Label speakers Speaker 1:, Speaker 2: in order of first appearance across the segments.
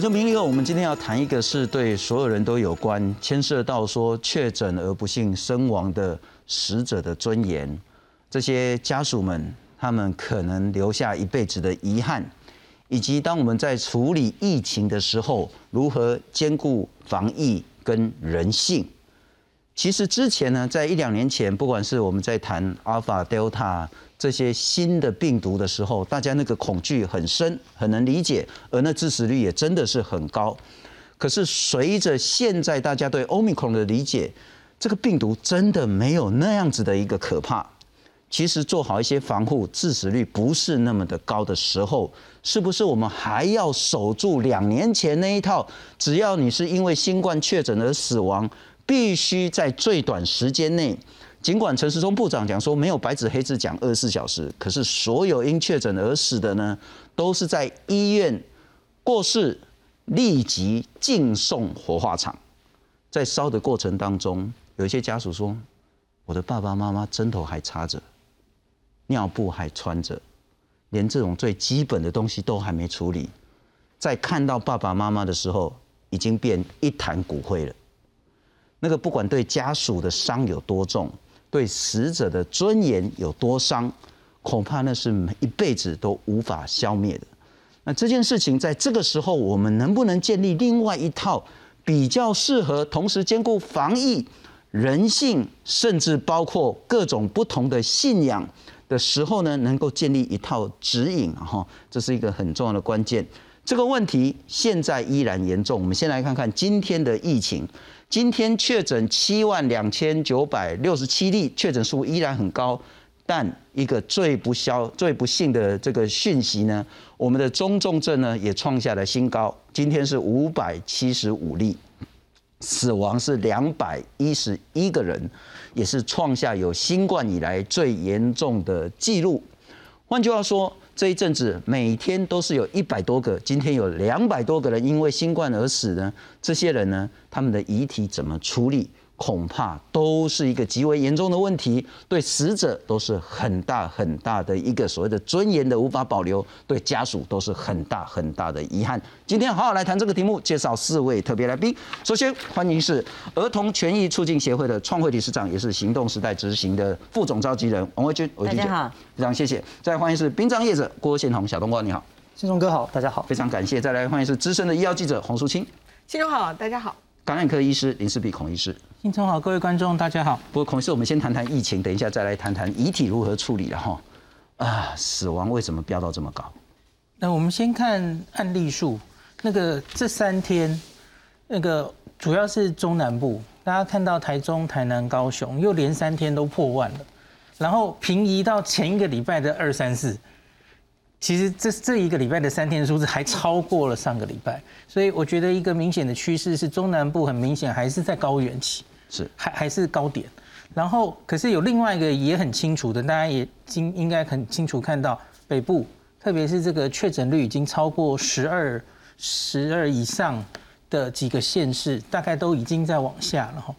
Speaker 1: 我就明理后，我们今天要谈一个是对所有人都有关，牵涉到说确诊而不幸身亡的死者的尊严，这些家属们他们可能留下一辈子的遗憾，以及当我们在处理疫情的时候，如何兼顾防疫跟人性。其实之前呢，在一两年前，不管是我们在谈阿尔法、德尔塔这些新的病毒的时候，大家那个恐惧很深，很能理解，而那致死率也真的是很高。可是随着现在大家对欧米克戎的理解，这个病毒真的没有那样子的一个可怕。其实做好一些防护，致死率不是那么的高的时候，是不是我们还要守住两年前那一套？只要你是因为新冠确诊而死亡。必须在最短时间内，尽管陈时中部长讲说没有白纸黑字讲二十四小时，可是所有因确诊而死的呢，都是在医院过世，立即进送火化场。在烧的过程当中，有一些家属说，我的爸爸妈妈针头还插着，尿布还穿着，连这种最基本的东西都还没处理，在看到爸爸妈妈的时候，已经变一坛骨灰了。那个不管对家属的伤有多重，对死者的尊严有多伤，恐怕那是一辈子都无法消灭的。那这件事情在这个时候，我们能不能建立另外一套比较适合，同时兼顾防疫、人性，甚至包括各种不同的信仰的时候呢？能够建立一套指引，哈，这是一个很重要的关键。这个问题现在依然严重。我们先来看看今天的疫情。今天确诊七万两千九百六十七例，确诊数依然很高，但一个最不消、最不幸的这个讯息呢，我们的中重症呢也创下了新高，今天是五百七十五例，死亡是两百一十一个人，也是创下有新冠以来最严重的记录。换句话说。这一阵子每天都是有一百多个，今天有两百多个人因为新冠而死呢。这些人呢，他们的遗体怎么处理？恐怕都是一个极为严重的问题，对死者都是很大很大的一个所谓的尊严的无法保留，对家属都是很大很大的遗憾。今天好好来谈这个题目，介绍四位特别来宾。首先欢迎是儿童权益促进协会的创会理事长，也是行动时代执行的副总召集人王维军。
Speaker 2: 大家好，
Speaker 1: 非常谢谢。再来欢迎是殡葬业者郭宪宏小冬瓜，你好，
Speaker 3: 信忠哥好，大家好，
Speaker 1: 非常感谢。再来欢迎是资深的医药记者洪淑清，
Speaker 4: 信忠好，大家好。
Speaker 1: 感染科医师林世碧孔医师，
Speaker 3: 新春好，各位观众大家好。
Speaker 1: 不过孔医师，我们先谈谈疫情，等一下再来谈谈遗体如何处理了哈。啊，死亡为什么飙到这么高？
Speaker 3: 那我们先看案例数，那个这三天，那个主要是中南部，大家看到台中、台南、高雄又连三天都破万了，然后平移到前一个礼拜的二三四。其实这这一个礼拜的三天数字还超过了上个礼拜，所以我觉得一个明显的趋势是中南部很明显还是在高原期，
Speaker 1: 是
Speaker 3: 还还是高点。然后可是有另外一个也很清楚的，大家也经应该很清楚看到北部，特别是这个确诊率已经超过十二十二以上的几个县市，大概都已经在往下了哈。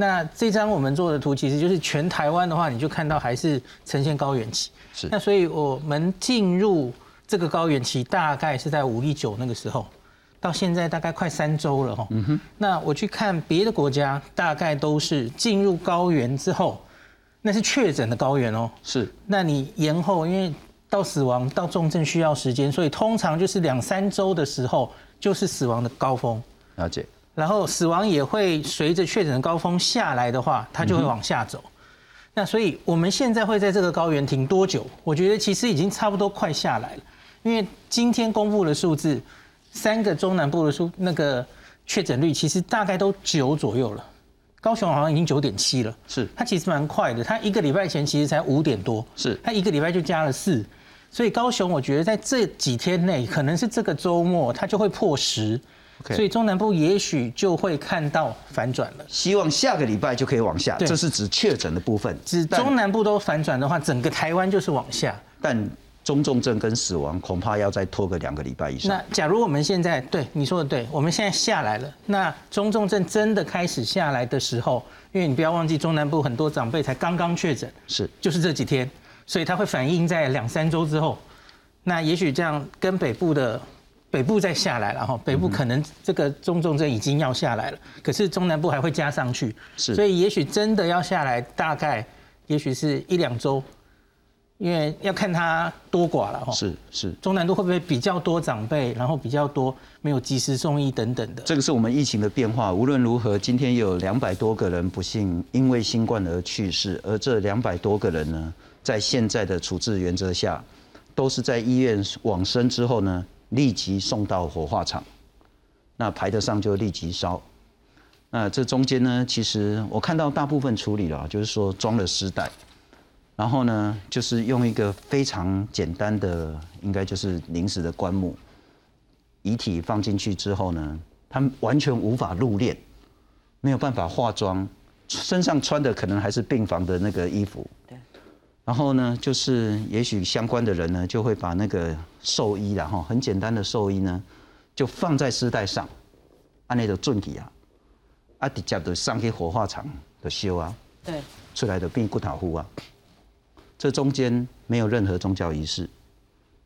Speaker 3: 那这张我们做的图其实就是全台湾的话，你就看到还是呈现高原期。
Speaker 1: 是。
Speaker 3: 那所以我们进入这个高原期，大概是在五一九那个时候，到现在大概快三周了哈。嗯哼。那我去看别的国家，大概都是进入高原之后，那是确诊的高原哦。
Speaker 1: 是。
Speaker 3: 那你延后，因为到死亡到重症需要时间，所以通常就是两三周的时候，就是死亡的高峰。
Speaker 1: 了解。
Speaker 3: 然后死亡也会随着确诊的高峰下来的话，它就会往下走。那所以我们现在会在这个高原停多久？我觉得其实已经差不多快下来了。因为今天公布的数字，三个中南部的数那个确诊率其实大概都九左右了。高雄好像已经九点七了，
Speaker 1: 是
Speaker 3: 它其实蛮快的。它一个礼拜前其实才五点多，
Speaker 1: 是
Speaker 3: 它一个礼拜就加了四。所以高雄我觉得在这几天内，可能是这个周末它就会破十。所以中南部也许就会看到反转了。
Speaker 1: 希望下个礼拜就可以往下。这是指确诊的部分。
Speaker 3: 指中南部都反转的话，整个台湾就是往下。
Speaker 1: 但中重症跟死亡恐怕要再拖个两个礼拜以上。
Speaker 3: 那假如我们现在对你说的对，我们现在下来了，那中重症真的开始下来的时候，因为你不要忘记中南部很多长辈才刚刚确诊，
Speaker 1: 是
Speaker 3: 就是这几天，所以它会反映在两三周之后。那也许这样跟北部的。北部再下来了哈，北部可能这个中重症已经要下来了，可是中南部还会加上去，
Speaker 1: 是
Speaker 3: 所以也许真的要下来，大概也许是一两周，因为要看它多寡了哈。
Speaker 1: 是是，
Speaker 3: 中南部会不会比较多长辈，然后比较多没有及时送医等等的？
Speaker 1: 这个是我们疫情的变化。无论如何，今天有两百多个人不幸因为新冠而去世，而这两百多个人呢，在现在的处置原则下，都是在医院往生之后呢。立即送到火化场，那排得上就立即烧。那这中间呢，其实我看到大部分处理了，就是说装了尸袋，然后呢，就是用一个非常简单的，应该就是临时的棺木，遗体放进去之后呢，他们完全无法入殓，没有办法化妆，身上穿的可能还是病房的那个衣服。然后呢，就是也许相关的人呢，就会把那个寿衣，然后很简单的寿衣呢，就放在丝带上，按那个准体啊，啊直接就上去火化场的修啊，
Speaker 2: 对，
Speaker 1: 出来的变骨头糊啊。这中间没有任何宗教仪式，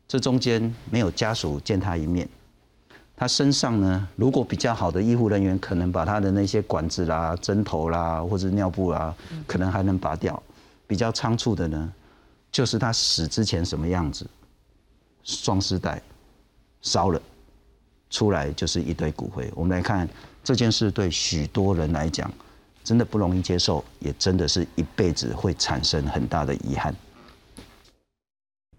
Speaker 1: 这中间没有家属见他一面，他身上呢，如果比较好的医护人员，可能把他的那些管子啦、针头啦，或者尿布啦，可能还能拔掉。比较仓促的呢，就是他死之前什么样子，双丝带烧了，出来就是一堆骨灰。我们来看这件事，对许多人来讲，真的不容易接受，也真的是一辈子会产生很大的遗憾。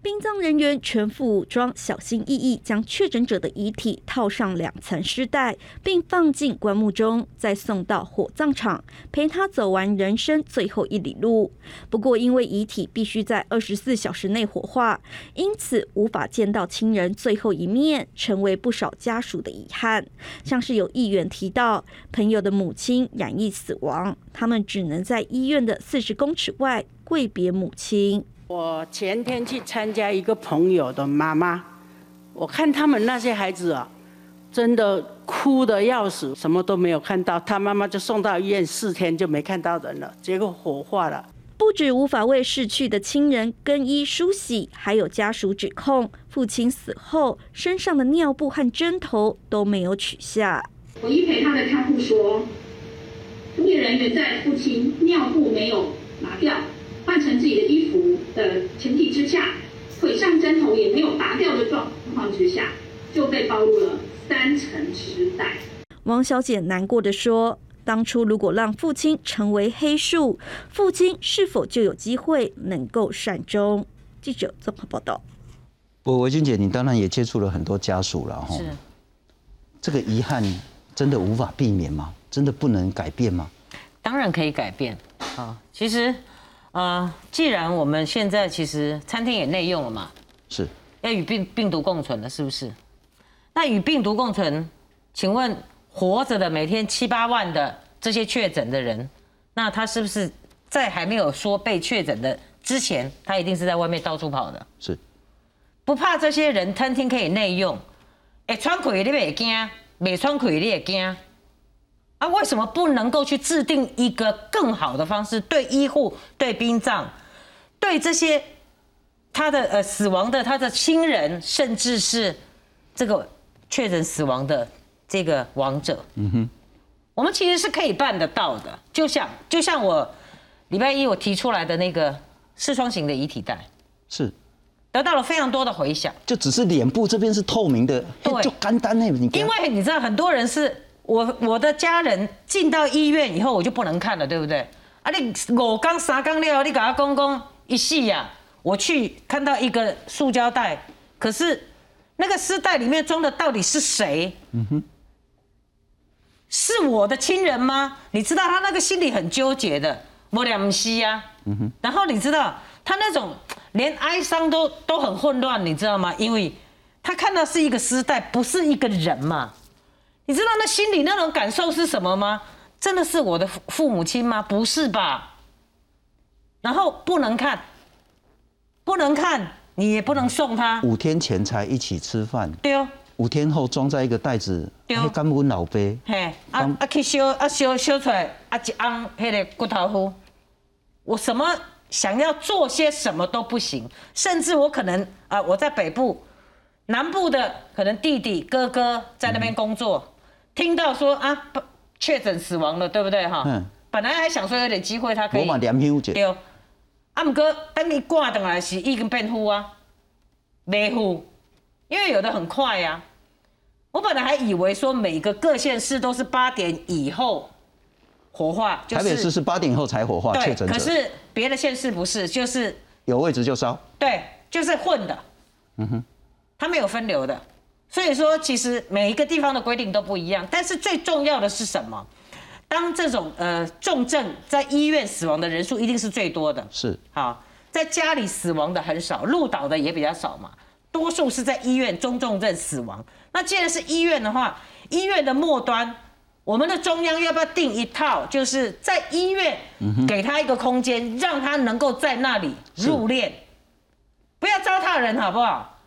Speaker 4: 殡葬人员全副武装，小心翼翼将确诊者的遗体套上两层尸袋，并放进棺木中，再送到火葬场，陪他走完人生最后一里路。不过，因为遗体必须在二十四小时内火化，因此无法见到亲人最后一面，成为不少家属的遗憾。像是有议员提到，朋友的母亲染疫死亡，他们只能在医院的四十公尺外跪别母亲。
Speaker 5: 我前天去参加一个朋友的妈妈，我看他们那些孩子啊，真的哭的要死，什么都没有看到，他妈妈就送到医院四天就没看到人了，结果火化了。
Speaker 4: 不止无法为逝去的亲人更衣梳洗，还有家属指控父亲死后身上的尿布和针头都没有取下。
Speaker 6: 我一陪他的看护说，服务人员在父亲尿布没有拿掉。换成自己的衣服的前提之下，腿上针头也没有拔掉的状况之下，就被暴露了三层尸袋。
Speaker 4: 王小姐难过的说：“当初如果让父亲成为黑树，父亲是否就有机会能够善终？”记者综合报道。
Speaker 1: 不，维君姐，你当然也接触了很多家属了哈。
Speaker 2: 是。
Speaker 1: 这个遗憾真的无法避免吗？真的不能改变吗？
Speaker 2: 当然可以改变啊！其实。啊，既然我们现在其实餐厅也内用了嘛，
Speaker 1: 是
Speaker 2: 要与病病毒共存了，是不是？那与病毒共存，请问活着的每天七八万的这些确诊的人，那他是不是在还没有说被确诊的之前，他一定是在外面到处跑的？
Speaker 1: 是，
Speaker 2: 不怕这些人餐厅可以内用，哎，穿裤你也惊，没穿裤你也惊。啊，为什么不能够去制定一个更好的方式，对医护、对殡葬、对这些他的呃死亡的他的亲人，甚至是这个确诊死亡的这个亡者，嗯哼，我们其实是可以办得到的。就像就像我礼拜一我提出来的那个视窗型的遗体袋，
Speaker 1: 是
Speaker 2: 得到了非常多的回响。
Speaker 1: 就只是脸部这边是透明的，
Speaker 2: 对，
Speaker 1: 就干单那，你
Speaker 2: 因为你知道很多人是。我我的家人进到医院以后，我就不能看了，对不对？啊，你我刚啥刚料，你给他公公一系呀，我去看到一个塑胶袋，可是那个丝袋里面装的到底是谁？嗯哼，是我的亲人吗？你知道他那个心里很纠结的，我俩不是呀。嗯哼，然后你知道他那种连哀伤都都很混乱，你知道吗？因为他看到是一个丝带，不是一个人嘛。你知道那心里那种感受是什么吗？真的是我的父母亲吗？不是吧？然后不能看，不能看，你也不能送他。
Speaker 1: 五天前才一起吃饭，
Speaker 2: 对哦。
Speaker 1: 五天后装在一个袋子，嘿，干温老杯。
Speaker 2: 嘿，啊啊去烧啊烧烧出来啊一盎迄个骨头糊。我什么想要做些什么都不行，甚至我可能啊我在北部。南部的可能弟弟哥哥在那边工作，听到说啊不确诊死亡了，对不对哈？
Speaker 1: 嗯。
Speaker 2: 本来还想说有点机会他可以
Speaker 1: 我嘛念休者，
Speaker 2: 对，啊，毋过等你挂等来是已经变呼啊，没呼，因为有的很快呀、我本来还以为说每个各县市都是八点以后火化，就
Speaker 1: 台北市是八点以后才火化确
Speaker 2: 对，
Speaker 1: 诊者，
Speaker 2: 可是别的县市不是，就是
Speaker 1: 有位置就烧。
Speaker 2: 对，就是混的，嗯哼，他没有分流的，所以说其实每一个地方的规定都不一样，但是最重要的是什么？当这种呃重症在医院死亡的人数一定是最多的，
Speaker 1: 是
Speaker 2: 好，在家里死亡的很少，入岛的也比较少嘛，多数是在医院中重症死亡。那既然是医院的话，医院的末端，我们的中央要不要定一套，就是在医院给他一个空间，让他能够在那里入殓，不要糟蹋人，好不好？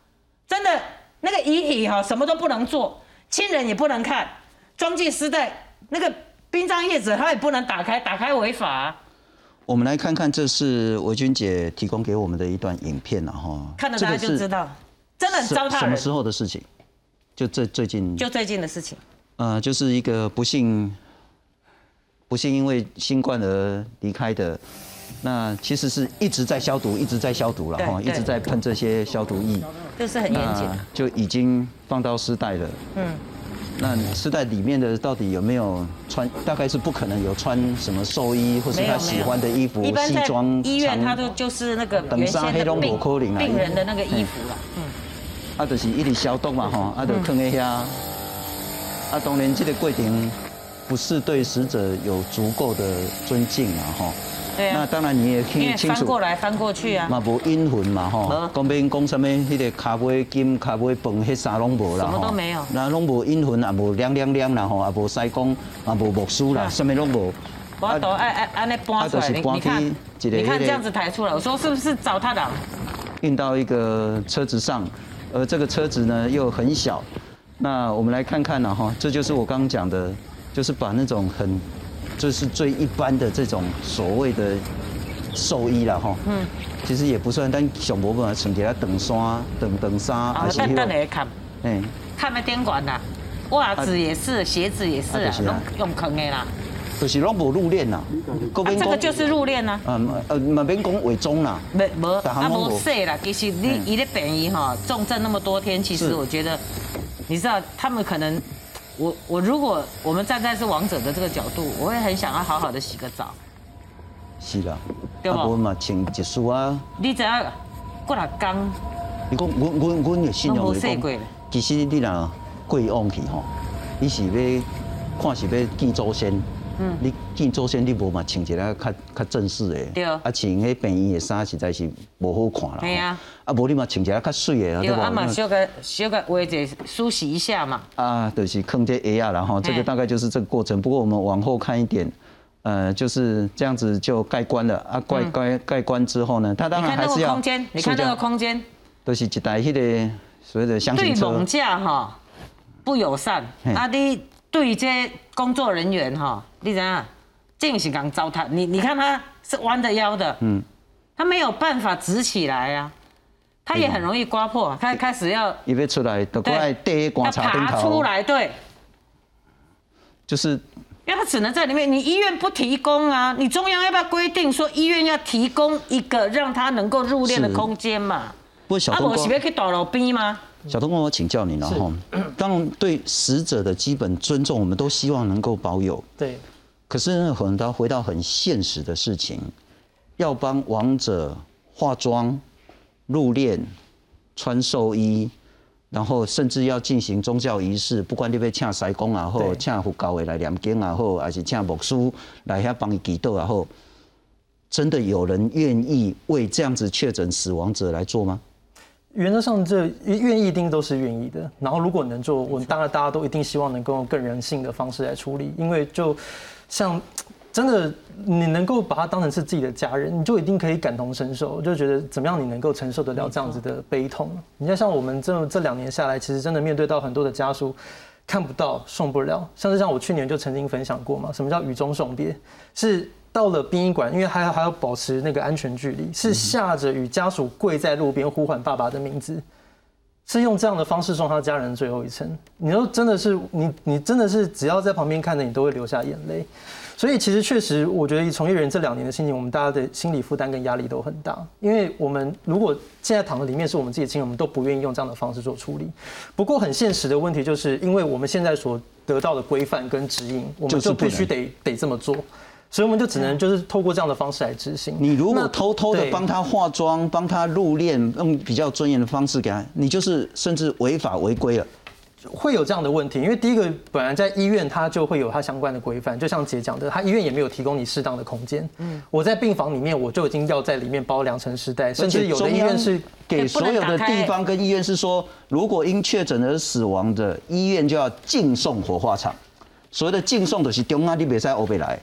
Speaker 2: 真的，那个遗体哈，什么都不能做，亲人也不能看，装进丝带，那个殡葬业者他也不能打开，打开违法啊、
Speaker 1: 我们来看看，这是维君姐提供给我们的一段影片了哈。
Speaker 2: 看了大家
Speaker 1: 这个
Speaker 2: 就是知道，真的很糟蹋。
Speaker 1: 什么时候的事情？就最最近，
Speaker 2: 就最近的事情，
Speaker 1: 呃，就是一个不幸，不幸因为新冠而离开的。那其实是一直在消毒，一直在消毒了哈，一直在喷这些消毒液，
Speaker 2: 就是很严谨。
Speaker 1: 就已经放到尸袋了。
Speaker 2: 嗯，
Speaker 1: 那尸袋里面的到底有没有穿？大概是不可能有穿什么寿衣或是他喜
Speaker 2: 有
Speaker 1: 欢的衣服、西装、
Speaker 2: 医院，他都就是那个
Speaker 1: 等
Speaker 2: 原先
Speaker 1: 黑龙
Speaker 2: 病病人的那个衣服了。嗯，
Speaker 1: 啊，就是一直消毒嘛吼，啊，就放在遐。啊，当然这个过程不是对死者有足够的尊敬嘛吼。
Speaker 2: 对啊，
Speaker 1: 那当然你也可以清楚。
Speaker 2: 翻过，来翻过去啊，
Speaker 1: 嘛无阴魂嘛吼。
Speaker 2: 没，
Speaker 1: 讲免讲什么迄个卡尾金、卡尾饭，迄啥拢无啦
Speaker 2: 什么都没有。
Speaker 1: 那拢无阴魂，也无亮亮亮啦吼，也无西公，也无牧师啦，
Speaker 2: 啊。
Speaker 1: 什么拢无。
Speaker 2: 我都爱爱按那搬出来，
Speaker 1: 啊
Speaker 2: 你你看，你看这样子抬出来，我说是不是找他的？
Speaker 1: 运到一个车子上，而这个车子呢又很小。那我们来看看呢哈，这就是我刚刚讲的，就是把那种很，这是最一般的这种所谓的兽医了哈。嗯。其实也不算，但上无嘛，穿起来长衫、长长衫，
Speaker 2: 啊
Speaker 1: 还，是
Speaker 2: 等
Speaker 1: 迄个，
Speaker 2: 等来看，
Speaker 1: 嗯，
Speaker 2: 看那电管啦，袜子也是，鞋子也是啊
Speaker 1: 啊就是，啊
Speaker 2: 用用坑的啦。
Speaker 1: 就是拢无入殓啦。各
Speaker 2: 啊，这个就是入殓啊。
Speaker 1: 嗯呃，嘛免讲伪装啦。
Speaker 2: 没没啊
Speaker 1: 大行拢无
Speaker 2: 无说啦，其实你
Speaker 1: 嗯
Speaker 2: 一的便宜哈，重症那么多天，其实我觉得，你知道他们可能，我我如果我们站在是王者的这个角度，我会很想要好好的洗个澡。
Speaker 1: 是啦。
Speaker 2: 对吧
Speaker 1: 啊，无嘛穿一束啊。
Speaker 2: 你只要过来刚，
Speaker 1: 你讲，阮阮阮的信仰
Speaker 2: 拢无
Speaker 1: 就是讲其实你若过往去吼，你是要看是要见祖先。嗯，你见祖先，你无嘛穿一个较较正式的，
Speaker 2: 对。
Speaker 1: 啊，穿迄便宜的衫实在是无好看啦。
Speaker 2: 对啊，
Speaker 1: 啊，无你嘛穿一个较水的，
Speaker 2: 对啊嘛，
Speaker 1: 无？
Speaker 2: 修个小个位置梳洗一下嘛。
Speaker 1: 啊，就是坑这鞋啊，然后这个大概就是这个过程。不过我们往后看一点，呃，就是这样子就盖棺了。啊，盖盖盖棺之后呢，它当然还是要
Speaker 2: 个空间，你看那个空间，
Speaker 1: 都是一台迄个所谓的箱
Speaker 2: 对
Speaker 1: 型车。
Speaker 2: 猛，架哈不友善，
Speaker 1: 嘿。
Speaker 2: 啊，你对这工作人员哈，你怎样？这是刚糟蹋你，你看他是弯着腰的，嗯，他没有办法直起来啊，他也很容易刮破，他开始要
Speaker 1: 伊要出来，就过来
Speaker 2: 对，
Speaker 1: 第观察顶头，
Speaker 2: 出来，对，
Speaker 1: 就是
Speaker 2: 因为他只能在里面，你医院不提供啊，你中央要不要规定说医院要提供一个让他能够入殓的空间嘛？
Speaker 1: 不
Speaker 2: 啊，我是要去大路边吗？
Speaker 1: 小东哥，我请教你了哈。当然，对死者的基本尊重，我们都希望能够保有。
Speaker 3: 对，
Speaker 1: 可是呢，很多回到很现实的事情，要帮亡者化妆、入殓、穿寿衣，然后甚至要进行宗教仪式，不管你要请师公也好，
Speaker 3: 对
Speaker 1: 请佛教的来念经也好，还是请牧师来遐帮伊祈祷也好，真的有人愿意为这样子确诊死亡者来做吗？
Speaker 3: 原则上这愿意一定都是愿意的。然后如果能做，我们当然大家都一定希望能够用更人性的方式来处理，因为就像真的你能够把它当成是自己的家人，你就一定可以感同身受，就觉得怎么样你能够承受得了这样子的悲痛。你看像我们这这两年下来，其实真的面对到很多的家属。看不到，送不了。像是像我去年就曾经分享过嘛，什么叫雨中送别？是到了殡仪馆，因为还要还要保持那个安全距离，是下着雨，家属跪在路边呼唤爸爸的名字，
Speaker 7: 是用这样的方式送他家人最后一程。你说真的是你，你真的是只要在旁边看着，你都会流下眼泪。所以其实确实，我觉得以从业人这两年的心情，我们大家的心理负担跟压力都很大。因为我们如果现在躺在里面是我们自己的亲人，我们都不愿意用这样的方式做处理。不过很现实的问题就是，因为我们现在所得到的规范跟指引，我们就必须得得这么做。所以我们就只能就是透过这样的方式来执行。
Speaker 1: 你如果偷偷的帮他化妆、帮他入殓，用比较尊严的方式给他，你就是甚至违法违规了。
Speaker 7: 会有这样的问题，因为第一个本来在医院它就会有它相关的规范，就像姐讲的，他医院也没有提供你适当的空间。嗯，我在病房里面我就已经要在里面包两层时代，甚至有的医院是
Speaker 1: 给所有的地方跟医院是说，如果因确诊而死亡的医院就要敬送火化场。所谓的敬送的是中央你别在欧北来。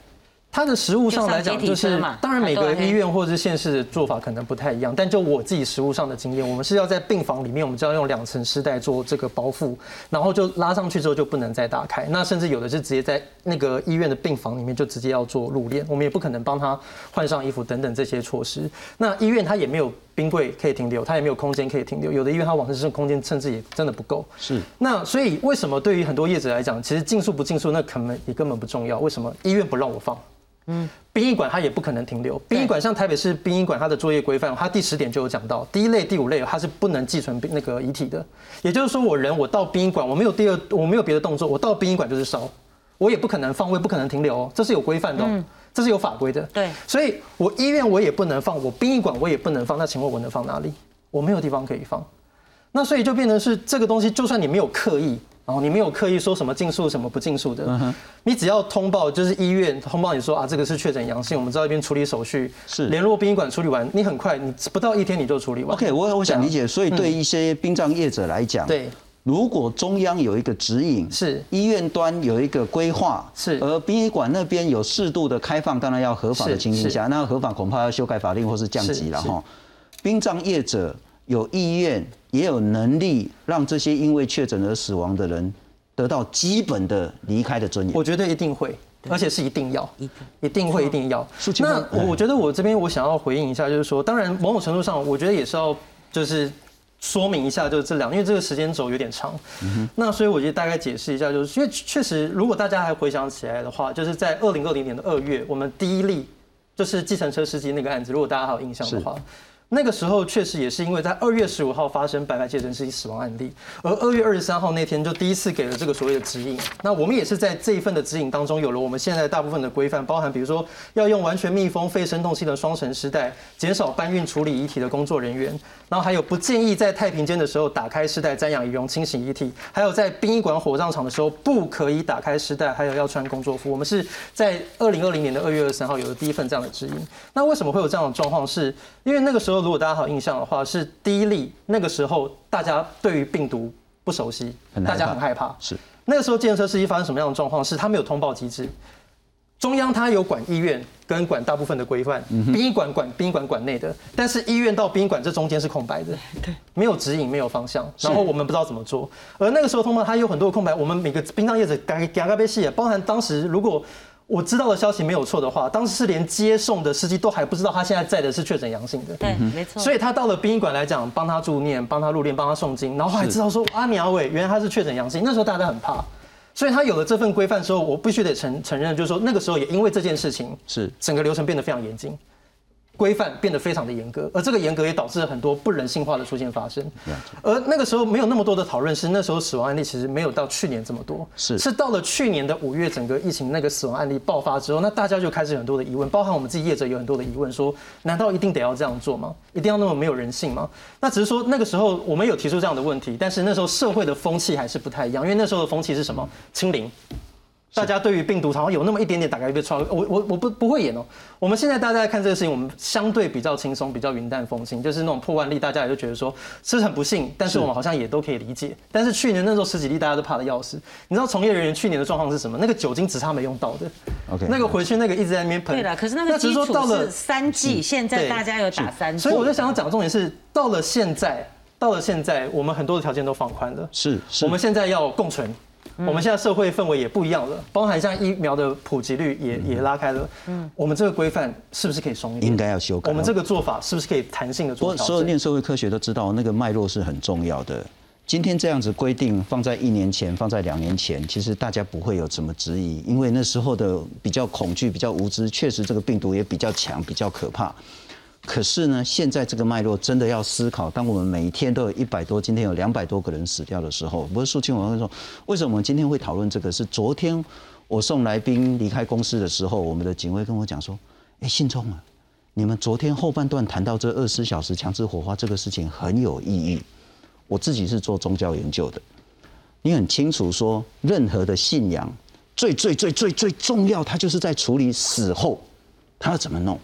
Speaker 7: 它的实物上来讲，就是当然每个医院或者是县市的做法可能不太一样，但就我自己实物上的经验，我们是要在病房里面，我们就要用两层丝带做这个包覆，然后就拉上去之后就不能再打开。那甚至有的是直接在那个医院的病房里面就直接要做入殓，我们也不可能帮他换上衣服等等这些措施。那医院他也没有冰柜可以停留，它也没有空间可以停留，有的医院它往生室空间甚至也真的不够。
Speaker 1: 是。
Speaker 7: 那所以为什么对于很多业者来讲，其实禁速不禁速那可能也根本不重要？为什么医院不让我放？嗯，殡仪馆它也不可能停留。殡仪馆像台北市殡仪馆，它的作业规范，它第十点就有讲到，第一类、第五类它是不能寄存那个遗体的。也就是说，我人我到殡仪馆，我没有第二，我没有别的动作，我到殡仪馆就是烧，我也不可能放，我也不可能停留，这是有规范的，这是有法规的。
Speaker 2: 对，
Speaker 7: 所以我医院我也不能放，我殡仪馆我也不能放，那请问我能放哪里？我没有地方可以放。那所以就变成是这个东西，就算你没有刻意。然后你没有刻意说什么禁诉什么不禁诉的，你只要通报，就是医院通报你说啊，这个是确诊阳性，我们知道一边处理手续，
Speaker 1: 是
Speaker 7: 联络殡仪馆处理完，你很快，你不到一天你就处理完。
Speaker 1: OK，我我想理解，所以对一些殡葬业者来讲，
Speaker 7: 对，
Speaker 1: 如果中央有一个指引，
Speaker 7: 是。
Speaker 1: 医院端有一个规划，
Speaker 7: 是。
Speaker 1: 而殡仪馆那边有适度的开放，当然要合法的情形下，那合法恐怕要修改法令或是降级了哈。殡葬业者有意愿也有能力让这些因为确诊而死亡的人。得到基本的离开的尊严，
Speaker 7: 我觉得一定会，而且是一定要，一一定会一定要。
Speaker 1: 那
Speaker 7: 我觉得我这边我想要回应一下，就是说，当然某种程度上，我觉得也是要就是说明一下，就是这两，因为这个时间轴有点长。那所以我就大概解释一下，就是因为确实，如果大家还回想起来的话，就是在二零二零年的二月，我们第一例就是计程车司机那个案子，如果大家还有印象的话。那个时候确实也是因为在二月十五号发生白白介生司机死亡案例，而二月二十三号那天就第一次给了这个所谓的指引。那我们也是在这一份的指引当中有了我们现在大部分的规范，包含比如说要用完全密封、肺生动器的双层丝带，减少搬运处理遗体的工作人员，然后还有不建议在太平间的时候打开丝带瞻仰遗容、清洗遗体，还有在殡仪馆火葬场的时候不可以打开丝带，还有要穿工作服。我们是在二零二零年的二月二十三号有了第一份这样的指引。那为什么会有这样的状况？是因为那个时候。如果大家好印象的话，是第一例那个时候，大家对于病毒不熟悉，大家很害怕。
Speaker 1: 是
Speaker 7: 那个时候，建设司机发生什么样的状况？是他没有通报机制。中央他有管医院跟管大部分的规范，殡仪馆管殡仪馆管内的，但是医院到殡仪馆这中间是空白的，
Speaker 2: 对，
Speaker 7: 没有指引，没有方向，然后我们不知道怎么做。而那个时候通报，它有很多的空白，我们每个殡葬业者该该该被戏，包含当时如果。我知道的消息没有错的话，当时是连接送的司机都还不知道他现在在的是确诊阳性的。
Speaker 2: 对，没错。
Speaker 7: 所以他到了殡仪馆来讲，帮他助念，帮他入殓，帮他诵经，然后还知道说阿苗伟原来他是确诊阳性。那时候大家都很怕，所以他有了这份规范之后，我必须得承承认，就是说那个时候也因为这件事情，
Speaker 1: 是
Speaker 7: 整个流程变得非常严谨。规范变得非常的严格，而这个严格也导致了很多不人性化的出现发生。而那个时候没有那么多的讨论，是那时候死亡案例其实没有到去年这么多。
Speaker 1: 是
Speaker 7: 是到了去年的五月，整个疫情那个死亡案例爆发之后，那大家就开始很多的疑问，包含我们自己业者有很多的疑问，说难道一定得要这样做吗？一定要那么没有人性吗？那只是说那个时候我们有提出这样的问题，但是那时候社会的风气还是不太一样，因为那时候的风气是什么？清零。大家对于病毒好像有那么一点点打开一个窗，我我我不不会演哦。我们现在大家在看这个事情，我们相对比较轻松，比较云淡风轻，就是那种破万例，大家也就觉得说是很不幸，但是我们好像也都可以理解。但是去年那时候十几例，大家都怕的要死。你知道从业人员去年的状况是什么？那个酒精只差没用到的
Speaker 1: ，OK，
Speaker 7: 那个回去那个一直在那边喷。
Speaker 2: 对了，可是那个基础是三剂，现在大家有打三剂，
Speaker 7: 所以我就想要讲重点是，到了现在，到了现在，我们很多的条件都放宽了，
Speaker 1: 是，是
Speaker 7: 我们现在要共存。我们现在社会氛围也不一样了，包含像疫苗的普及率也也拉开了。嗯，我们这个规范是不是可以松一点？
Speaker 1: 应该要修改。
Speaker 7: 我们这个做法是不是可以弹性的做？
Speaker 1: 所有念社会科学都知道，那个脉络是很重要的。今天这样子规定放在一年前，放在两年前，其实大家不会有什么质疑，因为那时候的比较恐惧、比较无知，确实这个病毒也比较强、比较可怕。可是呢，现在这个脉络真的要思考，当我们每一天都有一百多，今天有两百多个人死掉的时候，不是苏清我会说，为什么我们今天会讨论这个？是昨天我送来宾离开公司的时候，我们的警卫跟我讲说，哎，信聪啊，你们昨天后半段谈到这二十四小时强制火化这个事情很有意义。我自己是做宗教研究的，你很清楚说，任何的信仰最最最最最重要，它就是在处理死后，它要怎么弄？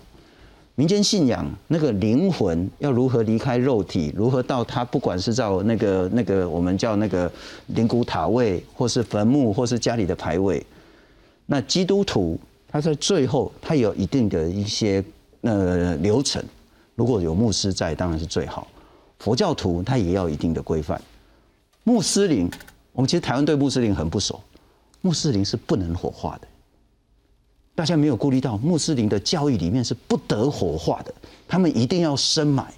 Speaker 1: 民间信仰那个灵魂要如何离开肉体，如何到他不管是到那个那个我们叫那个灵骨塔位，或是坟墓，或是家里的牌位。那基督徒他在最后他有一定的一些呃流程，如果有牧师在，当然是最好。佛教徒他也要一定的规范。穆斯林，我们其实台湾对穆斯林很不熟，穆斯林是不能火化的。大家没有顾虑到，穆斯林的教育里面是不得火化的，他们一定要深埋。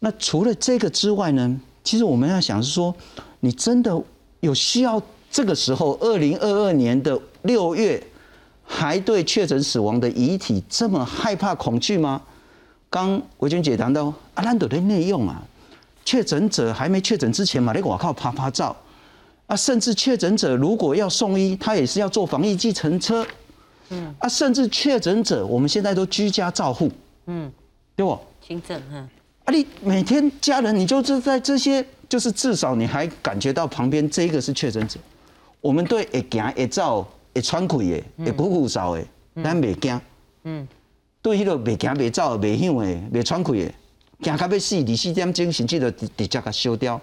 Speaker 1: 那除了这个之外呢？其实我们要想是说，你真的有需要这个时候，二零二二年的六月，还对确诊死亡的遗体这么害怕恐惧吗？刚维君姐谈到阿兰朵的内用啊，确诊者还没确诊之前嘛，那个我靠啪啪照啊，甚至确诊者如果要送医，他也是要坐防疫计程车。嗯啊，甚至确诊者，我们现在都居家照护，嗯，对不？
Speaker 2: 轻症，嗯。
Speaker 1: 啊，你每天家人，你就是在这些，就是至少你还感觉到旁边这一个是确诊者。我们对会惊、会走、会喘气的、会呼呼哨的，咱袂惊。嗯。对迄个袂惊、袂走、袂响的、袂喘气的，惊到要死，二四点钟甚至就直接甲烧掉。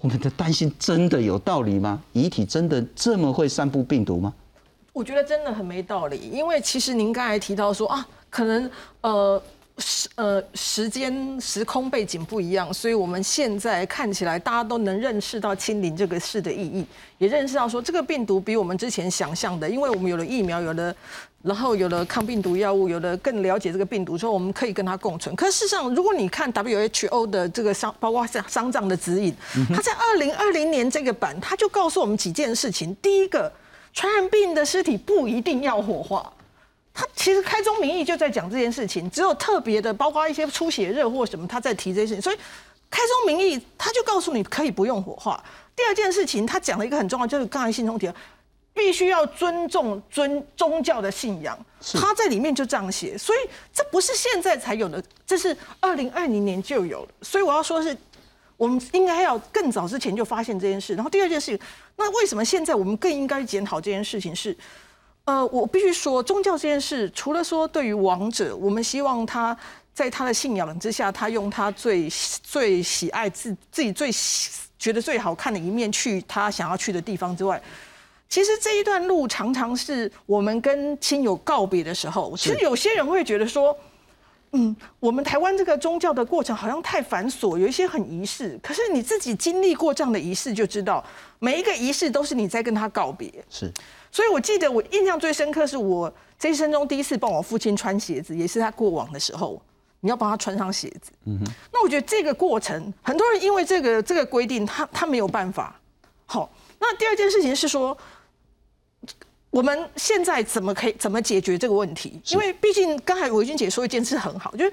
Speaker 1: 我们的担心真的有道理吗？遗体真的这么会散布病毒吗？
Speaker 8: 我觉得真的很没道理，因为其实您刚才提到说啊，可能呃时呃时间时空背景不一样，所以我们现在看起来大家都能认识到清零这个事的意义，也认识到说这个病毒比我们之前想象的，因为我们有了疫苗，有了然后有了抗病毒药物，有了更了解这个病毒之后，我们可以跟它共存。可事实上，如果你看 WHO 的这个商包括像商账的指引，它在二零二零年这个版，它就告诉我们几件事情，第一个。传染病的尸体不一定要火化，他其实开宗明义就在讲这件事情，只有特别的，包括一些出血热或什么，他在提这件事情。所以开宗明义，他就告诉你可以不用火化。第二件事情，他讲了一个很重要，就是刚才信中提到，必须要尊重尊宗教的信仰。他在里面就这样写，所以这不是现在才有的，这是二零二零年就有了。所以我要说是。我们应该要更早之前就发现这件事。然后第二件事，那为什么现在我们更应该检讨这件事情？是，呃，我必须说，宗教这件事，除了说对于亡者，我们希望他在他的信仰之下，他用他最最喜爱自自己最觉得最好看的一面去他想要去的地方之外，其实这一段路常常是我们跟亲友告别的时候。其实有些人会觉得说。嗯，我们台湾这个宗教的过程好像太繁琐，有一些很仪式。可是你自己经历过这样的仪式，就知道每一个仪式都是你在跟他告别。
Speaker 1: 是，
Speaker 8: 所以我记得我印象最深刻是我这一生中第一次帮我父亲穿鞋子，也是他过往的时候，你要帮他穿上鞋子。嗯哼。那我觉得这个过程，很多人因为这个这个规定，他他没有办法。好，那第二件事情是说。我们现在怎么可以怎么解决这个问题？因为毕竟刚才维君姐说一件事很好，就是。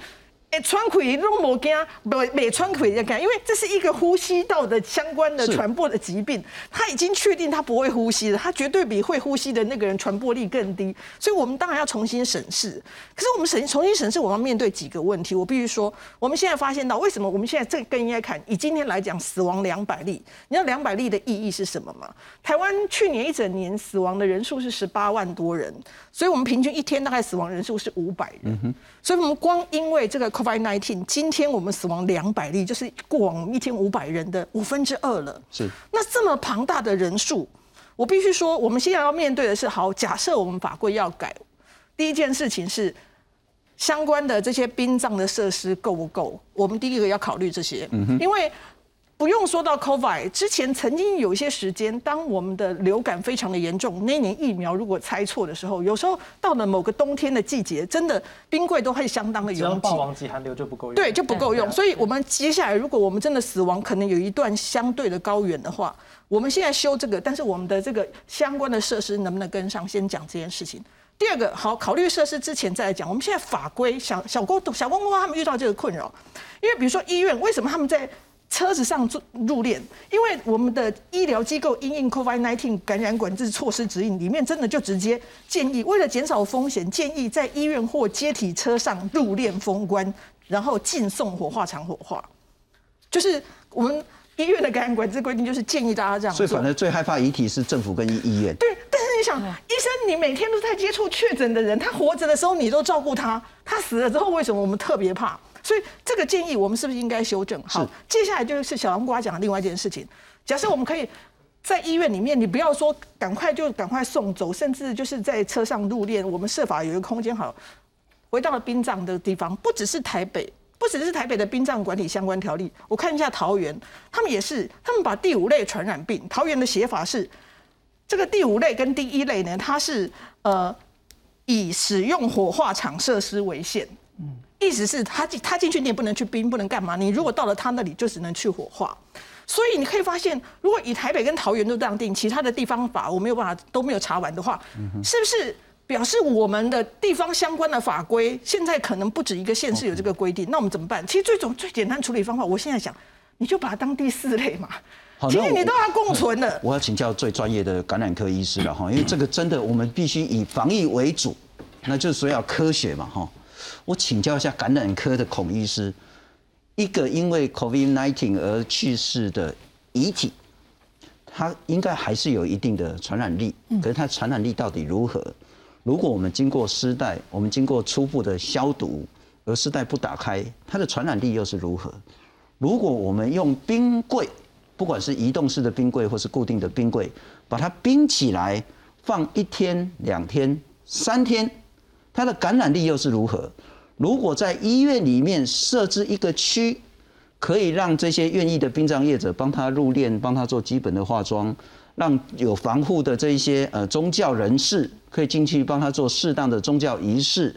Speaker 8: 穿盔都无惊，不没穿盔在干，因为这是一个呼吸道的相关的传播的疾病，他已经确定他不会呼吸了，他绝对比会呼吸的那个人传播力更低，所以我们当然要重新审视。可是我们审重新审视，我们要面对几个问题。我必须说，我们现在发现到为什么我们现在这更应该看，以今天来讲，死亡两百例，你知道两百例的意义是什么吗？台湾去年一整年死亡的人数是十八万多人，所以我们平均一天大概死亡人数是五百人，所以我们光因为这个。Nineteen，今天我们死亡两百例，就是过往一天五百人的五分之二了。
Speaker 1: 是，
Speaker 8: 那这么庞大的人数，我必须说，我们现在要面对的是，好，假设我们法规要改，第一件事情是相关的这些殡葬的设施够不够？我们第一个要考虑这些，因为不用说到 COVID，之前曾经有一些时间，当我们的流感非常的严重，那年疫苗如果猜错的时候，有时候到了某个冬天的季节，真的冰柜都会相当的拥挤
Speaker 3: 霸。王级寒流就不够用。
Speaker 8: 对，就不够用。所以，我们接下来，如果我们真的死亡可能有一段相对的高原的话，我们现在修这个，但是我们的这个相关的设施能不能跟上？先讲这件事情。第二个，好，考虑设施之前再来讲。我们现在法规，小小公小公公他们遇到这个困扰，因为比如说医院，为什么他们在车子上入入殓？因为我们的医疗机构因应 COVID-19 感染管制措施指引里面，真的就直接建议，为了减少风险，建议在医院或接体车上入殓封棺，然后进送火化场火化。就是我们医院的感染管制规定，就是建议大家这样
Speaker 1: 所以反。正最害怕遗体是政府跟医医院。
Speaker 8: 对，但是你想，医生你每天都在接触确诊的人，他活着的时候你都照顾他，他死了之后为什么我们特别怕？所以这个建议我们是不是应该修正？好，接下来就是小黄瓜讲的另外一件事情。假设我们可以在医院里面，你不要说赶快就赶快送走，甚至就是在车上入殓，我们设法有一个空间好。回到了殡葬的地方，不只是台北，不只是台北的殡葬管理相关条例，我看一下桃园，他们也是，他们把第五类传染病，桃园的写法是，这个第五类跟第一类呢，它是呃以使用火化场设施为限，意思是他进他进去你也不能去冰，不能干嘛，你如果到了他那里就只能去火化。所以你可以发现，如果以台北跟桃园都这样定，其他的地方法我没有办法都没有查完的话，是不是表示我们的地方相关的法规现在可能不止一个县市有这个规定？那我们怎么办？其实最总最简单处理方法，我现在想，你就把它当第四类嘛，其
Speaker 1: 好那我
Speaker 8: 实你都要共存的。
Speaker 1: 我要请教最专业的感染科医师了哈，因为这个真的我们必须以防疫为主，那就是说要科学嘛哈。我请教一下感染科的孔医师，一个因为 COVID-19 而去世的遗体，它应该还是有一定的传染力，可是它传染力到底如何？如果我们经过尸袋，我们经过初步的消毒，而尸袋不打开，它的传染力又是如何？如果我们用冰柜，不管是移动式的冰柜或是固定的冰柜，把它冰起来，放一天、两天、三天，它的感染力又是如何？如果在医院里面设置一个区，可以让这些愿意的殡葬业者帮他入殓，帮他做基本的化妆，让有防护的这一些呃宗教人士可以进去帮他做适当的宗教仪式，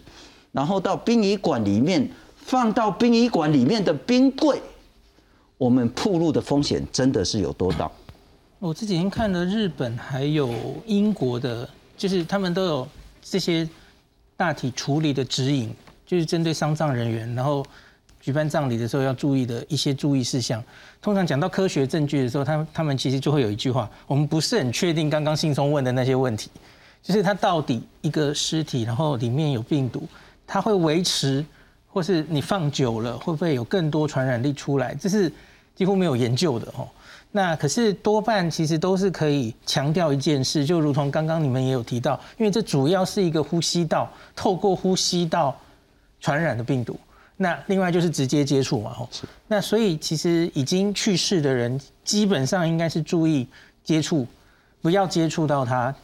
Speaker 1: 然后到殡仪馆里面放到殡仪馆里面的冰柜，我们铺路的风险真的是有多大？
Speaker 3: 我这几天看了日本还有英国的，就是他们都有这些大体处理的指引，就是针对丧葬人员，然后举办葬礼的时候要注意的一些注意事项。通常讲到科学证据的时候，他他们其实就会有一句话：我们不是很确定刚刚信松问的那些问题，就是它到底一个尸体，然后里面有病毒，它会维持，或是你放久了会不会有更多传染力出来？这是几乎没有研究的哦。那可是多半其实都是可以强调一件事，就如同刚刚你们也有提到，因为这主要是一个呼吸道透过呼吸道传染的病毒。那另外就是直接接触嘛，吼。那所以其实已经去世的人，基本上应该是注意接触，不要接触到他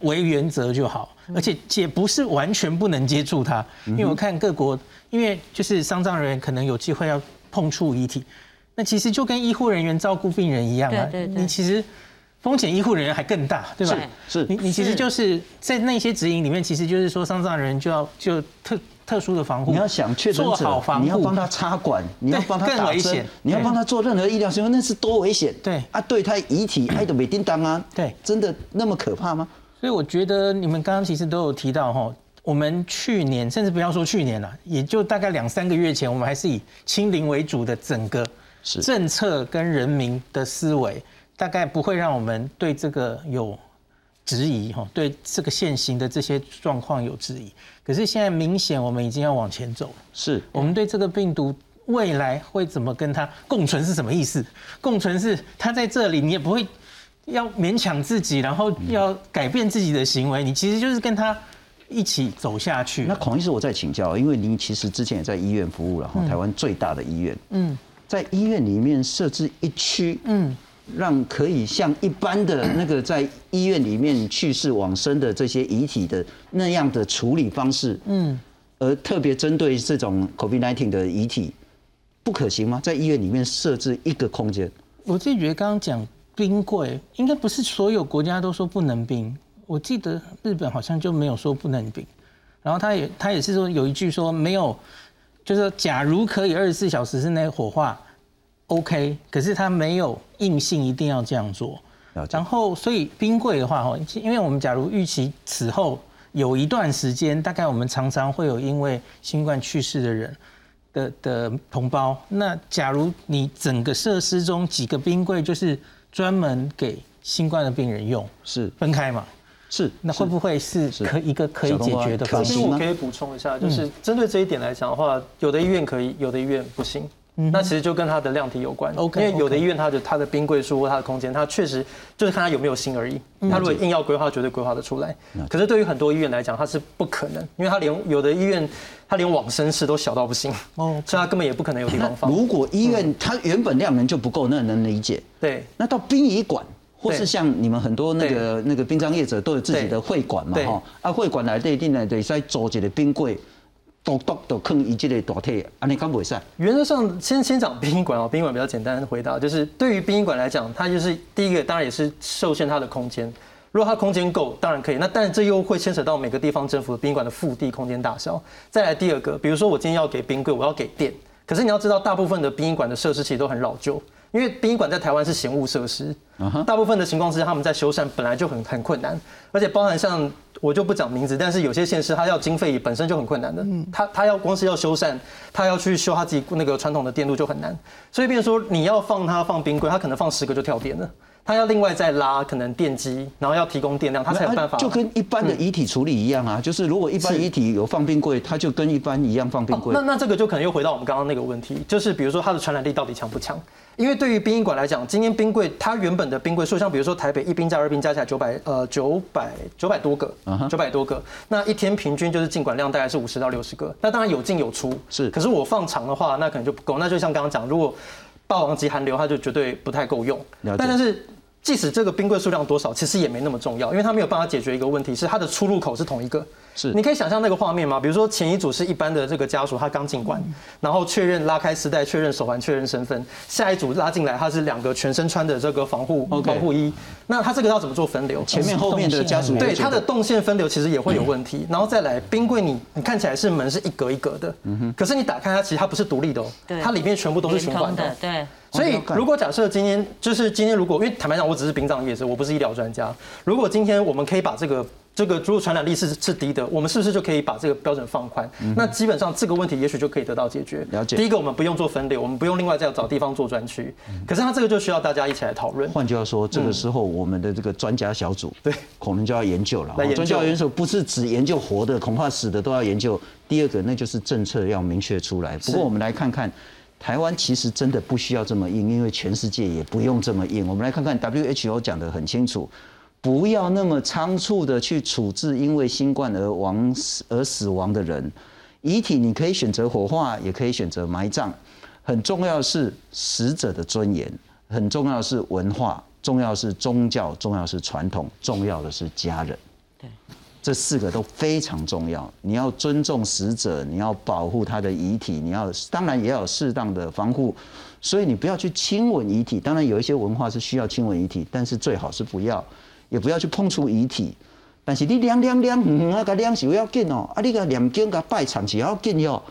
Speaker 3: 为原则就好，而且也不是完全不能接触它，因为我看各国，因为就是丧葬人员可能有机会要碰触遗体，那其实就跟医护人员照顾病人一样啊，
Speaker 2: 对对对。
Speaker 3: 你其实风险医护人员还更大，对吧？
Speaker 1: 是。
Speaker 3: 你你其实就是在那些指引里面，其实就是说丧葬人就要就特特殊的防护，
Speaker 1: 你要想确诊
Speaker 3: 做好
Speaker 1: 者，你要帮他插管，你要帮他打针，你要帮他做任何医疗行为，那是多危险！
Speaker 3: 对。
Speaker 1: 啊，对他遗体爱的没叮当啊，
Speaker 3: 对。
Speaker 1: 真的那么可怕吗？
Speaker 3: 所以我觉得你们刚刚其实都有提到哈，我们去年甚至不要说去年了，也就大概两三个月前，我们还是以清零为主的整个政策跟人民的思维，大概不会让我们对这个有质疑哈，对这个现行的这些状况有质疑。可是现在明显我们已经要往前走了，
Speaker 1: 是
Speaker 3: 我们对这个病毒未来会怎么跟它共存是什么意思？共存是它在这里，你也不会要勉强自己，然后要改变自己的行为，你其实就是跟它一起走下去。
Speaker 1: 那孔医师，我再请教，因为您其实之前也在医院服务了哈，台湾最大的医院，
Speaker 3: 嗯
Speaker 1: 在医院里面设置一区，
Speaker 3: 嗯，
Speaker 1: 让可以像一般的那个在医院里面去世往生的这些遗体的那样的处理方式，
Speaker 3: 嗯，
Speaker 1: 而特别针对这种 COVID-19 的遗体，不可行吗？在医院里面设置一个空间，
Speaker 3: 我自己觉得刚刚讲冰柜，应该不是所有国家都说不能冰。我记得日本好像就没有说不能冰，然后他也他也是说有一句说没有，就是说假如可以二十四小时之内火化，OK，可是他没有硬性一定要这样做。然后所以冰柜的话哈，因为我们假如预期此后有一段时间，大概我们常常会有因为新冠去世的人。的的同胞，那假如你整个设施中几个冰柜就是专门给新冠的病人用，
Speaker 1: 是
Speaker 3: 分开嘛？
Speaker 1: 是，
Speaker 3: 那会不会是
Speaker 1: 是
Speaker 3: 可一个可以解决的方式？
Speaker 7: 其实我可以补充一下，就是针对这一点来讲的话，有的医院可以，有的医院不行。那其实就跟它的量体有关。
Speaker 3: OK，
Speaker 7: 因为有的医院它的它的冰柜数或它的空间，它确实就是看它有没有心而已。它如果硬要规划，绝对规划得出来。可是对于很多医院来讲，它是不可能，因为它连有的医院它连往生室都小到不行，
Speaker 3: 哦
Speaker 7: 所以它根本也不可能有地方放。
Speaker 1: 如果医院它原本量能就不够，那能理解。
Speaker 7: 对
Speaker 1: 那到殡仪馆，或是像你们很多那个那个殡葬业者都有自己的会馆嘛，
Speaker 7: 对
Speaker 1: 哈，啊会馆来对定来对，在做一个冰柜，独独都坑一这个大体，安尼敢袂使？
Speaker 7: 原则上，先先讲殡仪馆哦，殡仪馆比较简单的回答，就是对于殡仪馆来讲，它就是第一个，当然也是受限它的空间。如果它空间够，当然可以。那但这又会牵扯到每个地方政府的殡仪馆的腹地空间大小。再来第二个，比如说我今天要给冰柜，我要给电，可是你要知道，大部分的殡仪馆的设施其实都很老旧，因为殡仪馆在台湾是闲物设施，大部分的情况之下，他们在修缮本来就很很困难，而且包含像我就不讲名字，但是有些县市它要经费本身就很困难的，他他要光是要修缮，他要去修他自己那个传统的电路就很难，所以变成说你要放它放冰柜，它可能放十个就跳电了。他要另外再拉可能电机，然后要提供电量，他才有办法。
Speaker 1: 就跟一般的遗体处理一样啊，就是如果一般
Speaker 7: 是
Speaker 1: 遗体有放冰柜，它就跟一般一样放冰柜
Speaker 7: 哦那。那这个就可能又回到我们刚刚那个问题，就是比如说它的传染力到底强不强？因为对于殡仪馆来讲，今天冰柜它原本的冰柜数，像比如说台北一冰加二冰加起来九百呃九百九百多个九百多个，那一天平均就是进馆量大概是五十到六十个，那当然有进有出，
Speaker 1: 是
Speaker 7: 可是我放长的话，那可能就不够。那就像刚刚讲，如果霸王级寒流，它就绝对不太够用。但是。即使这个冰柜数量多少，其实也没那么重要，因为它没有办法解决一个问题，是它的出入口是同一个。
Speaker 1: 是
Speaker 7: 你可以想象那个画面吗？比如说前一组是一般的这个家属，他刚进馆，然后确认拉开丝带，确认手环，确认身份。下一组拉进来，他是两个全身穿的这个防护防护衣。那他这个要怎么做分流？
Speaker 1: 前面后面的家属
Speaker 7: 对它的动线分流其实也会有问题，然后再来冰柜你你看起来是门是一格一格的，可是你打开它其实它不是独立的哦，它里面全部都是循环的哦。
Speaker 2: 对，
Speaker 7: 所以如果假设今天就是今天如果因为坦白讲我只是殡葬业者，我不是医疗专家，如果今天我们可以把这个。这个如果传染力是是低的，我们是不是就可以把这个标准放宽？那基本上这个问题也许就可以得到解决。
Speaker 1: 了解
Speaker 7: 第一个，我们不用做分流，我们不用另外再找地方做专区。可是它这个就需要大家一起来讨论。
Speaker 1: 换句话说，这个时候我们的这个专家小组，
Speaker 7: 对，
Speaker 1: 可能就要研究了。
Speaker 7: 来研究
Speaker 1: 专家研究不是只研究活的，恐怕死的都要研究。第二个，那就是政策要明确出来。不过我们来看看，台湾其实真的不需要这么硬，因为全世界也不用这么硬。我们来看看 WHO 讲得很清楚。不要那么仓促的去处置因为新冠而亡而死亡的人，遗体你可以选择火化，也可以选择埋葬。很重要的是死者的尊严，很重要的是文化，重要的是宗教，重要的是传统，重要的是家人。这四个都非常重要。你要尊重死者，你要保护他的遗体，你要当然也要适当的防护。所以你不要去亲吻遗体。当然有一些文化是需要亲吻遗体，但是最好是不要，也不要去碰触遗体。但是你亮亮亮，嗯啊，个亮是要紧哦，啊，你个念经个拜场是要紧哟。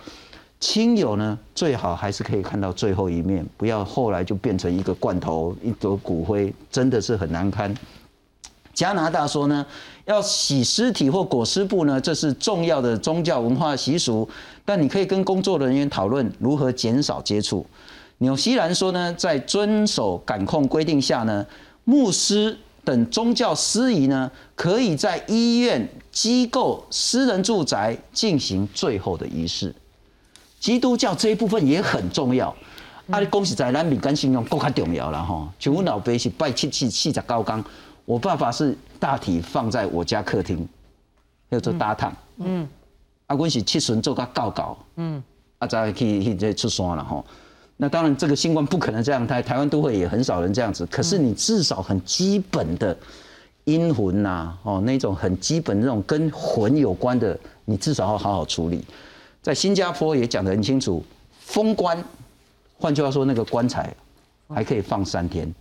Speaker 1: 亲友呢，最好还是可以看到最后一面，不要后来就变成一个罐头、一朵骨灰，真的是很难堪。加拿大说呢，要洗尸体或裹尸布呢，这是重要的宗教文化习俗，但你可以跟工作人员讨论如何减少接触。纽西兰说呢，在遵守感控规定下呢，牧师等宗教司仪呢，可以在医院、机构、私人住宅进行最后的仪式。基督教这一部分也很重要。啊，你恭喜在咱民间信仰更较重要了哈。像我老爸是拜七七四十高岗，我爸爸是大体放在我家客厅，叫做搭趟。嗯。啊，阮是七旬做甲教教。嗯。啊，再去去这出山了哈。那当然，这个新冠不可能这样，台台湾都会也很少人这样子。可是你至少很基本的阴魂呐，哦，那种很基本那种跟魂有关的，你至少要好好处理。在新加坡也讲得很清楚，封棺，换句话说，那个棺材还可以放三天，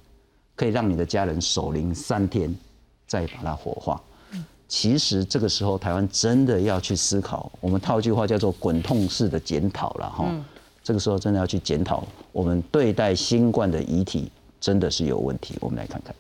Speaker 1: 可以让你的家人守灵三天，再把它火化。其实这个时候，台湾真的要去思考，我们套一句话叫做“滚痛式的检讨”了哈。这个时候真的要去检讨，我们对待新冠的遗体真的是有问题。我们来看看。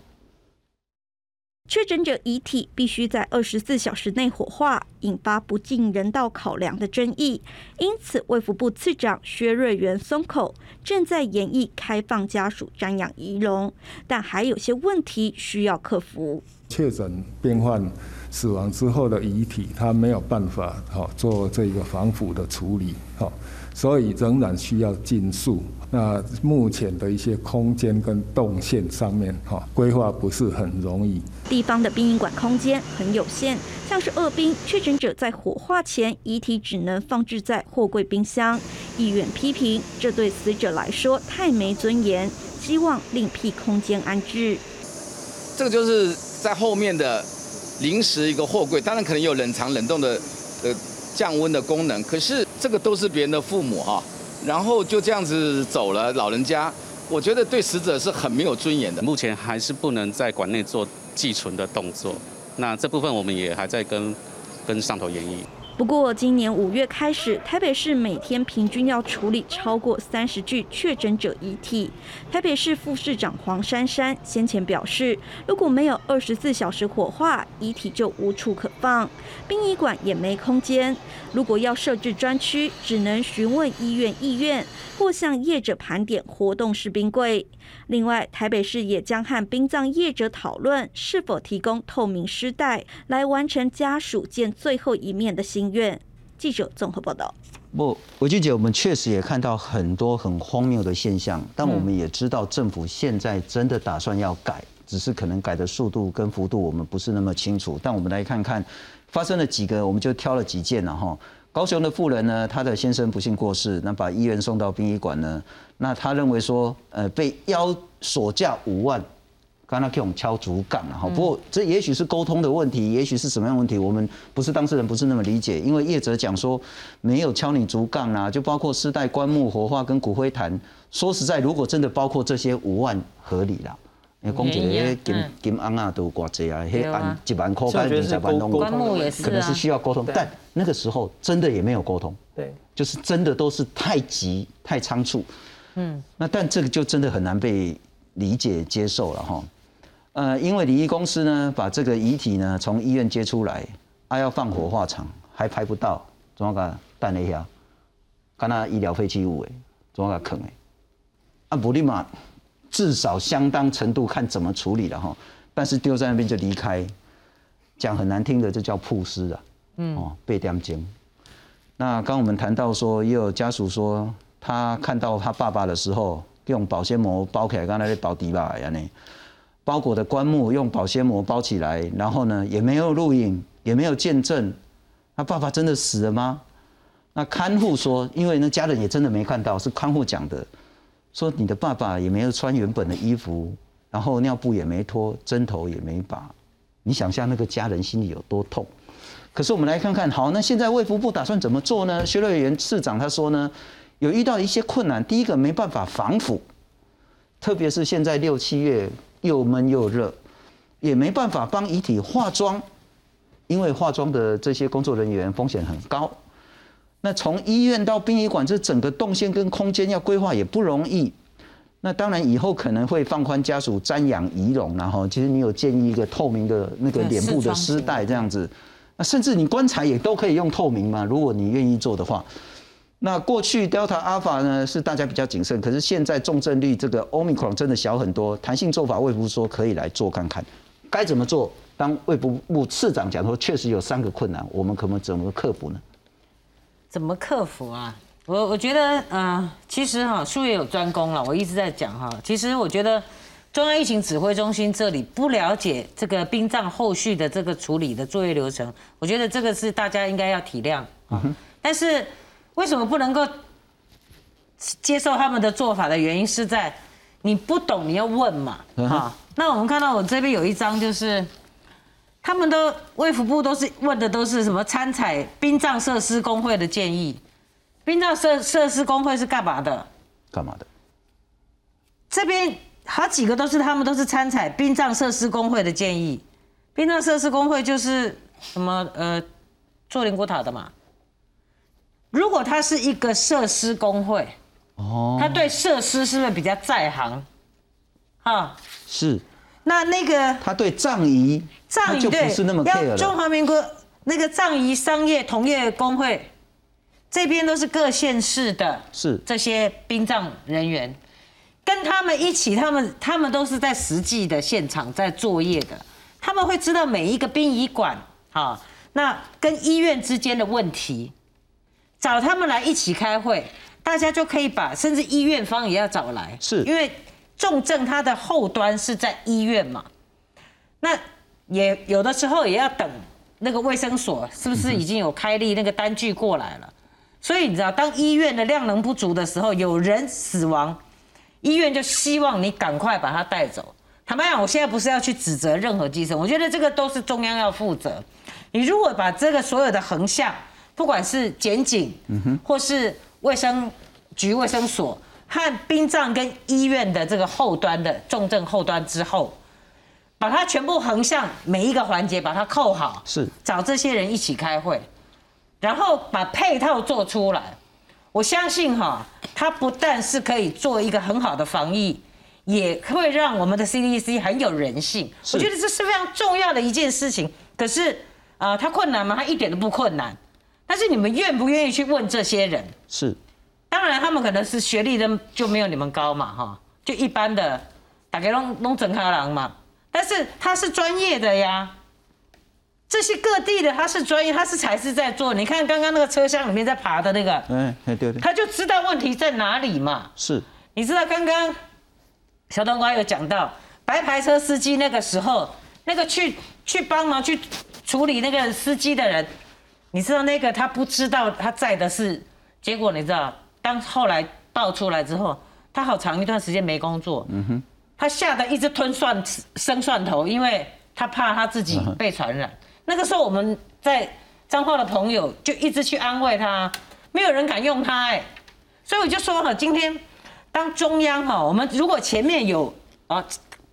Speaker 4: 确诊者遗体必须在二十四小时内火化，引发不尽人道考量的争议。因此，卫福部次长薛瑞元松口，正在研议开放家属瞻仰遗容，但还有些问题需要克服。
Speaker 9: 确诊病患死亡之后的遗体，他没有办法哈做这个防腐的处理哈。所以仍然需要尽速。那目前的一些空间跟动线上面，哈，规划不是很容易。
Speaker 4: 地方的殡仪馆空间很有限，像是二殡确诊者在火化前，遗体只能放置在货柜冰箱。医院批评这对死者来说太没尊严，希望另辟空间安置。
Speaker 10: 这个就是在后面的临时一个货柜，当然可能有冷藏冷冻的呃降温的功能，可是。这个都是别人的父母哈，然后就这样子走了，老人家，我觉得对死者是很没有尊严的。
Speaker 11: 目前还是不能在馆内做寄存的动作，那这部分我们也还在跟跟上头研议。
Speaker 4: 不过，今年五月开始，台北市每天平均要处理超过三十具确诊者遗体。台北市副市长黄珊珊先前表示，如果没有二十四小时火化，遗体就无处可放，殡仪馆也没空间。如果要设置专区，只能询问医院意愿，或向业者盘点活动式冰柜。另外，台北市也将和殡葬业者讨论是否提供透明尸袋，来完成家属见最后一面的心愿。记者综合报道。
Speaker 1: 不，韦俊姐，我们确实也看到很多很荒谬的现象，但我们也知道政府现在真的打算要改，只是可能改的速度跟幅度我们不是那么清楚。但我们来看看发生了几个，我们就挑了几件了哈。高雄的妇人呢，她的先生不幸过世，那把医院送到殡仪馆呢，那他认为说，呃，被要索价五万，刚刚给我们敲竹杠了哈。不过这也许是沟通的问题，也许是什么样问题，我们不是当事人，不是那么理解。因为业者讲说没有敲你竹杠啊，就包括尸袋、棺木、火化跟骨灰坛。说实在，如果真的包括这些五万，合理了。因为公姐的金金安啊都挂济啊，迄按一万块跟二十万弄，可能是需要沟通，但那个时候真的也没有沟通，
Speaker 3: 对，
Speaker 1: 就是真的都是太急太仓促，嗯，那但这个就真的很难被理解接受了哈，呃，因为礼仪公司呢把这个遗体呢从医院接出来，啊要放火化场还排不到，怎么个等一下，干那医疗废弃物诶，怎么个坑诶，啊不立马。至少相当程度看怎么处理了哈，但是丢在那边就离开，讲很难听的，这叫曝尸啊，嗯，哦，被点睛。那刚我们谈到说，也有家属说，他看到他爸爸的时候，用保鲜膜包起来，刚才在保底吧，呀呢，包裹的棺木用保鲜膜包起来，然后呢，也没有录影，也没有见证，他爸爸真的死了吗？那看护说，因为那家人也真的没看到，是看护讲的。说你的爸爸也没有穿原本的衣服，然后尿布也没脱，针头也没拔，你想象那个家人心里有多痛？可是我们来看看，好，那现在卫福部打算怎么做呢？薛瑞元市长他说呢，有遇到一些困难，第一个没办法防腐，特别是现在六七月又闷又热，也没办法帮遗体化妆，因为化妆的这些工作人员风险很高。那从医院到殡仪馆，这整个动线跟空间要规划也不容易。那当然以后可能会放宽家属瞻仰仪容，然后其实你有建议一个透明的那个脸部的丝带这样子。那甚至你棺材也都可以用透明嘛，如果你愿意做的话。那过去 Delta Alpha 呢是大家比较谨慎，可是现在重症率这个 Omicron 真的小很多，弹性做法，卫福说可以来做看看，该怎么做？当卫福部次长讲说，确实有三个困难，我们可能怎么克服呢？
Speaker 2: 怎么克服啊？我我觉得，嗯，其实哈，术业有专攻了。我一直在讲哈，其实我觉得中央疫情指挥中心这里不了解这个殡葬后续的这个处理的作业流程，我觉得这个是大家应该要体谅啊。但是为什么不能够接受他们的做法的原因是在你不懂你要问嘛，哈。那我们看到我这边有一张就是。他们都卫福部都是问的都是什么参采殡葬设施工会的建议，殡葬设设施工会是干嘛的？
Speaker 1: 干嘛的？
Speaker 2: 这边好几个都是他们都是参采殡葬设施工会的建议，殡葬设施工会就是什么呃做灵骨塔的嘛。如果他是一个设施工会，
Speaker 1: 哦，
Speaker 2: 他对设施是不是比较在行？哈，
Speaker 1: 是
Speaker 2: 那那个
Speaker 1: 他对葬仪，他就
Speaker 2: 对
Speaker 1: 不是那么
Speaker 2: 要中
Speaker 1: 了。
Speaker 2: 华民国那个葬仪商业同业工会，这边都是各县市的
Speaker 1: 是。
Speaker 2: 这些殡葬人员，跟他们一起，他们他们都是在实际的现场在作业的，他们会知道每一个殡仪馆啊，那跟医院之间的问题，找他们来一起开会，大家就可以把，甚至医院方也要找来，
Speaker 1: 是。
Speaker 2: 因为重症它的后端是在医院嘛，那也有的时候也要等那个卫生所是不是已经有开立那个单据过来了，所以你知道，当医院的量能不足的时候，有人死亡，医院就希望你赶快把他带走。坦白讲，我现在不是要去指责任何基层，我觉得这个都是中央要负责。你如果把这个所有的横向，不管是检警，或是卫生局卫生所和殡葬跟医院的这个后端的重症后端之后，把它全部横向每一个环节把它扣好，
Speaker 1: 是
Speaker 2: 找这些人一起开会，然后把配套做出来。我相信哈，它不但是可以做一个很好的防疫，也会让我们的 CDC 很有人性。我觉得这是非常重要的一件事情。可是啊、呃它困难吗？它一点都不困难。但是你们愿不愿意去问这些人？
Speaker 1: 是
Speaker 2: 当然，他们可能是学历的就没有你们高嘛，哈，就一般的，大概弄弄整开郎嘛。但是他是专业的呀，这些各地的他是专业，他是才是在做。你看刚刚那个车厢里面在爬的那个，
Speaker 1: 哎，哎对对，
Speaker 2: 他就知道问题在哪里嘛。
Speaker 1: 是
Speaker 2: 你知道刚刚小冬瓜有讲到白牌车司机那个时候，那个去去帮忙去处理那个司机的人，你知道那个他不知道他在的是，结果你知道，当后来爆出来之后，他好长一段时间没工作，嗯哼，他吓得一直吞蒜生蒜头，因为他怕他自己被传染。那个时候我们在彰化的朋友就一直去安慰他，没有人敢用他哎、所以我就说哈，今天当中央哈，我们如果前面有啊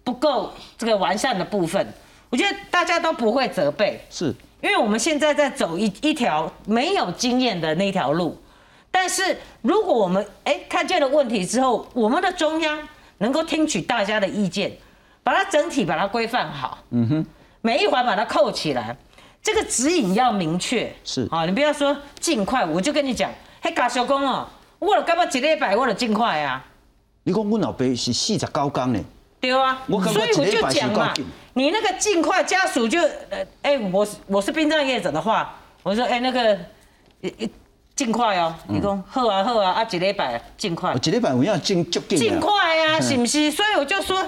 Speaker 2: 不够这个完善的部分，我觉得大家都不会责备，
Speaker 1: 是，
Speaker 2: 因为我们现在在走一一条没有经验的那条路。但是如果我们哎看见了问题之后，我们的中央能够听取大家的意见，把它整体把它规范好，
Speaker 1: 嗯哼，
Speaker 2: 每一环把它扣起来，这个指引要明确。
Speaker 1: 是
Speaker 2: 啊，你不要说尽快，我就跟你讲，嘿，搞小工哦，我了干嘛一礼拜，我了尽快啊。
Speaker 1: 你讲我老爸是四十九工呢，
Speaker 2: 对啊，
Speaker 1: 我
Speaker 2: 所以我就讲嘛，你那个尽快家属就呃，哎、我是我是殡葬业者的话，我说哎、那个尽快哦，你讲好啊好啊，啊一礼拜尽快
Speaker 1: 我，一礼拜有影真足紧
Speaker 2: 尽
Speaker 1: 啊，
Speaker 2: 快啊，是不是？所以我就说，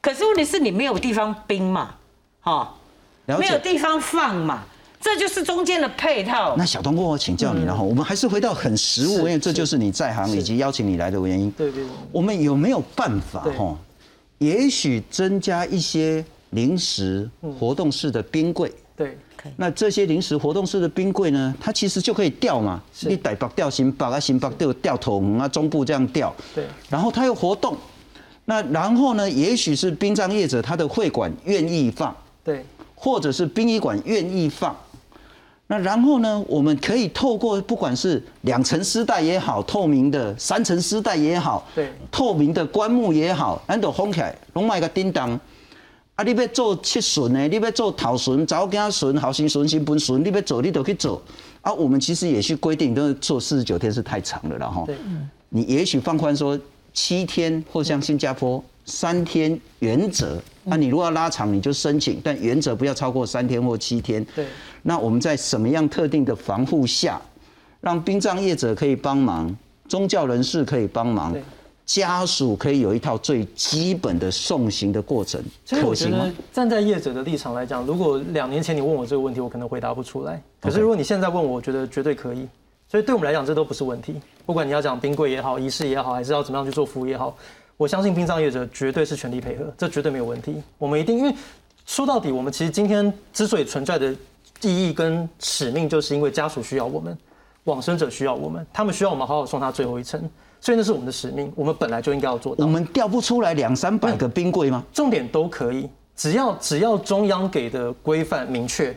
Speaker 2: 可是问题是你没有地方冰嘛，哈、
Speaker 1: 了
Speaker 2: 没有。地方放嘛，这就是中间的配套。
Speaker 1: 那小东哥，我请教你了哈，我们还是回到很实务，因为这就是你在行以及邀请你来的原因。
Speaker 7: 对对对，
Speaker 1: 我们有没有办法
Speaker 7: 对
Speaker 1: 哈？也许增加一些临时活动式的冰柜。
Speaker 7: 对，
Speaker 1: 那这些临时活动式的冰柜呢，它其实就可以调嘛，
Speaker 7: 是
Speaker 1: 你台北调新北啊，新北调调头园啊，中部这样调。
Speaker 7: 对
Speaker 1: 然后它又活动，那然后呢，也许是殡葬业者他的会馆愿意放，
Speaker 7: 对，
Speaker 1: 或者是殡仪馆愿意放。那然后呢，我们可以透过不管是两层丝带也好，透明的三层丝带也好，
Speaker 7: 对
Speaker 1: 透明的棺木也好，安都封起来，拢卖个叮当。啊，你要做七巡呢，你要做头巡、早囝巡、后生巡、新婚巡，你要做你都去做。啊，我们其实也去规定，都是做四十九天是太长了啦哈。
Speaker 7: 对，
Speaker 1: 你也许放宽说七天，或像新加坡三天原则。那你如果要拉长，你就申请，但原则不要超过三天或七天。
Speaker 7: 对，
Speaker 1: 那我们在什么样特定的防护下，让殡葬业者可以帮忙，宗教人士可以帮忙
Speaker 7: 对，
Speaker 1: 家属可以有一套最基本的送行的过程，可行吗
Speaker 7: 得？站在业者的立场来讲，如果两年前你问我这个问题，我可能回答不出来。可是如果你现在问我，我觉得绝对可以。所以对我们来讲，这都不是问题。不管你要讲冰柜也好，仪式也好，还是要怎么样去做服务也好，我相信殡葬业者绝对是全力配合，这绝对没有问题。我们一定，因为说到底，我们其实今天之所以存在的意义跟使命，就是因为家属需要我们。往生者需要我们，他们需要我们好好送他最后一程，所以那是我们的使命，我们本来就应该要做到。
Speaker 1: 我们调不出来两三百个冰柜吗？
Speaker 7: 重点都可以，只要只要中央给的规范明确，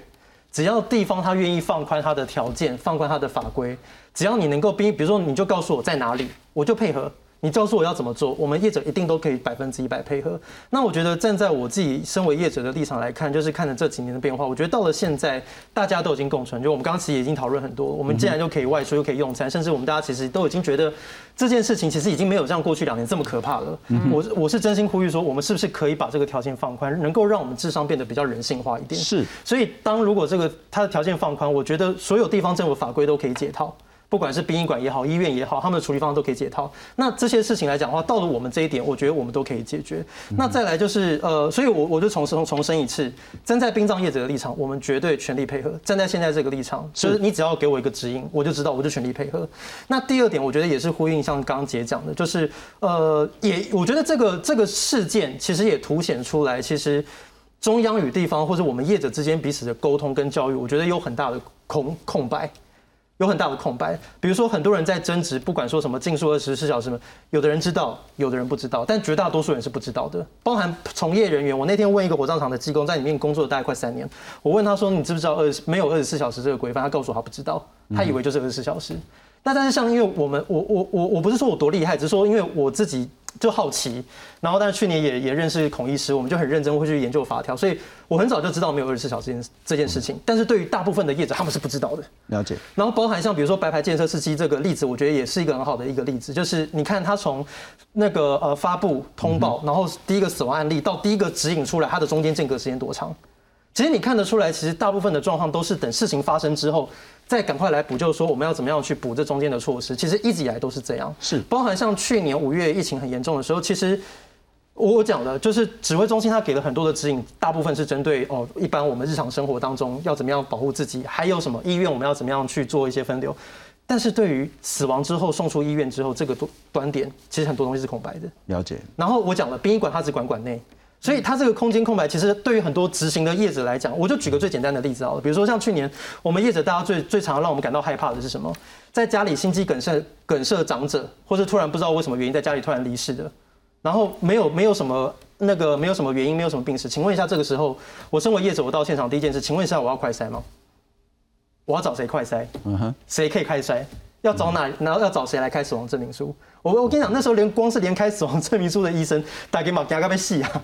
Speaker 7: 只要地方他愿意放宽他的条件，放宽他的法规，只要你能够冰，比如说你就告诉我在哪里，我就配合。你告诉我要怎么做，我们业者一定都可以百分之一百配合。那我觉得站在我自己身为业者的立场来看，就是看着这几年的变化，我觉得到了现在，大家都已经共存。就我们刚刚其实已经讨论很多，我们既然就可以外出又可以用餐，甚至我们大家其实都已经觉得这件事情其实已经没有像过去两年这么可怕了。我我是真心呼吁说，我们是不是可以把这个条件放宽，能够让我们智商变得比较人性化一点？
Speaker 1: 是。
Speaker 7: 所以当如果这个它的条件放宽，我觉得所有地方政府法规都可以解套。不管是殡仪馆也好，医院也好，他们的处理方式都可以解套。那这些事情来讲的话，到了我们这一点，我觉得我们都可以解决。那再来就是呃，所以我我就重申重申一次，站在殡葬业者的立场，我们绝对全力配合。站在现在这个立场，就是你只要给我一个指引，我就知道，我就全力配合。那第二点，我觉得也是呼应像刚刚姐讲的，就是呃，也我觉得这个这个事件其实也凸显出来，其实中央与地方或者我们业者之间彼此的沟通跟教育，我觉得有很大的空空白。有很大的空白，比如说很多人在争执，不管说什么禁说二十四小时嘛，有的人知道，有的人不知道，但绝大多数人是不知道的，包含从业人员。我那天问一个火葬场的技工，在里面工作了大概快三年，我问他说：“你知不知道二十没有二十四小时这个规范？”他告诉我他不知道，他以为就是二十四小时。那但是像因为我们，我我我我不是说我多厉害，只是说因为我自己。就好奇，然后但是去年也也认识孔医师，我们就很认真会去研究法条，所以我很早就知道没有二十四小时这件这件事情。但是对于大部分的业者，他们是不知道的。
Speaker 1: 了解。
Speaker 7: 然后包含像比如说白牌建设司机这个例子，我觉得也是一个很好的一个例子，就是你看他从那个呃发布通报，然后第一个死亡案例到第一个指引出来，它的中间间隔时间多长？其实你看得出来，其实大部分的状况都是等事情发生之后。再赶快来补救，说我们要怎么样去补这中间的措施？其实一直以来都是这样，
Speaker 1: 是
Speaker 7: 包含像去年五月疫情很严重的时候，其实我讲的就是指挥中心他给了很多的指引，大部分是针对哦，一般我们日常生活当中要怎么样保护自己，还有什么医院我们要怎么样去做一些分流。但是对于死亡之后送出医院之后这个端端点，其实很多东西是空白的。
Speaker 1: 了解。
Speaker 7: 然后我讲了，殡仪馆它只管管内。所以它这个空间空白，其实对于很多执行的业者来讲，我就举个最简单的例子好了，比如说像去年我们业者，大家最最常让我们感到害怕的是什么？在家里心肌梗塞梗塞长者，或是突然不知道为什么原因在家里突然离世的，然后没有没有什么那个没有什么原因，没有什么病史，请问一下，这个时候我身为业者，我到现场第一件事，请问一下，我要快筛吗？我要找谁快筛？嗯哼，谁可以开筛？要找哪？然后要找谁来开死亡证明书？我我跟你讲，那时候连光是连开死亡证明书的医生打给马加加被戏啊！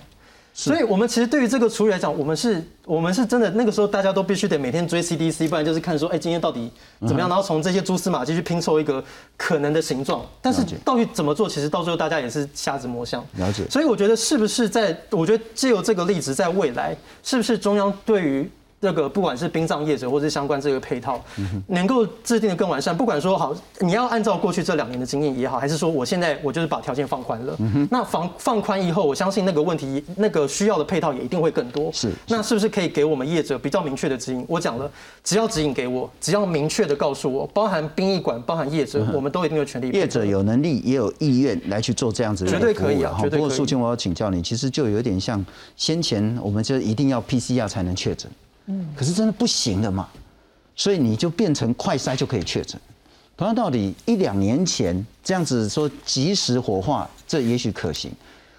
Speaker 7: 所以，我们其实对于这个处理来讲，我们是，我们是真的那个时候，大家都必须得每天追 CDC，不然就是看说，哎，今天到底怎么样，然后从这些蛛丝马迹去拼凑一个可能的形状。但是，到底怎么做，其实到最后大家也是瞎子摸象。
Speaker 1: 了解。
Speaker 7: 所以，我觉得是不是在，我觉得借由这个例子，在未来，是不是中央对于。这个不管是殡葬业者或是相关这个配套，能够制定的更完善。不管说好，你要按照过去这两年的经验也好，还是说我现在我就是把条件放宽了。那放放宽以后，我相信那个问题那个需要的配套也一定会更多。
Speaker 1: 是，
Speaker 7: 那是不是可以给我们业者比较明确的指引？我讲了，只要指引给我，只要明确的告诉我，包含殡仪馆、包含业者，我们都一定有权利。
Speaker 1: 业者有能力也有意愿来去做这样子的
Speaker 7: 绝对可以啊，
Speaker 1: 不过苏青，我要请教你，其实就有点像先前我们就一定要 PCR 才能确诊。可是真的不行的嘛，所以你就变成快筛就可以确诊。同样道理，一两年前这样子说及时火化，这也许可行。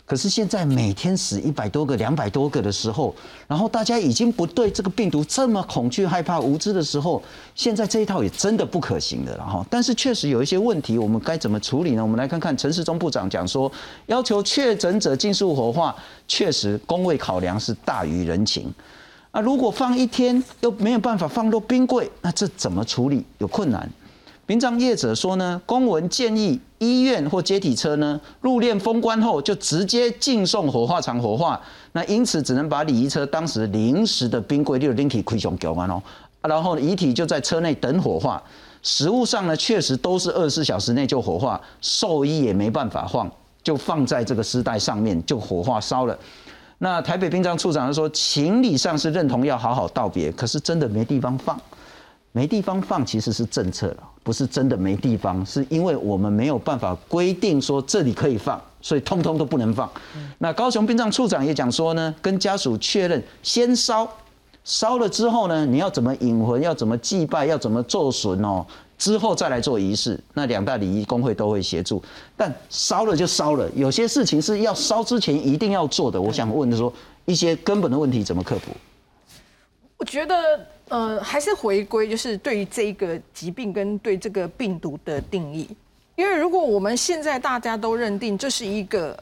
Speaker 1: 可是现在每天死一百多个、两百多个的时候，然后大家已经不对这个病毒这么恐惧、害怕、无知的时候，现在这一套也真的不可行的了哈。但是确实有一些问题，我们该怎么处理呢？我们来看看陈世忠部长讲说，要求确诊者尽速火化，确实工位考量是大于人情。那如果放一天又没有办法放入冰柜，那这怎么处理？有困难。殡葬业者说呢，公文建议医院或接体车呢入殓封关后就直接进送火化场火化，那因此只能把礼仪车当时临时的冰柜，例如拎起亏熊脚完哦，然后遗体就在车内等火化。实物上呢，确实都是二十四小时内就火化，寿衣也没办法放，就放在这个尸袋上面就火化烧了。那台北殡葬处长说，情理上是认同要好好道别，可是真的没地方放，没地方放其实是政策了，不是真的没地方，是因为我们没有办法规定说这里可以放，所以通通都不能放。那高雄殡葬处长也讲说呢，跟家属确认，先烧，烧了之后呢，你要怎么引魂，要怎么祭拜，要怎么做损哦，之后再来做仪式，那两大礼仪工会都会协助。但烧了就烧了，有些事情是要烧之前一定要做的。我想问的说，一些根本的问题怎么克服？
Speaker 8: 我觉得呃，还是回归就是对于这一个疾病跟对这个病毒的定义，因为如果我们现在大家都认定这是一个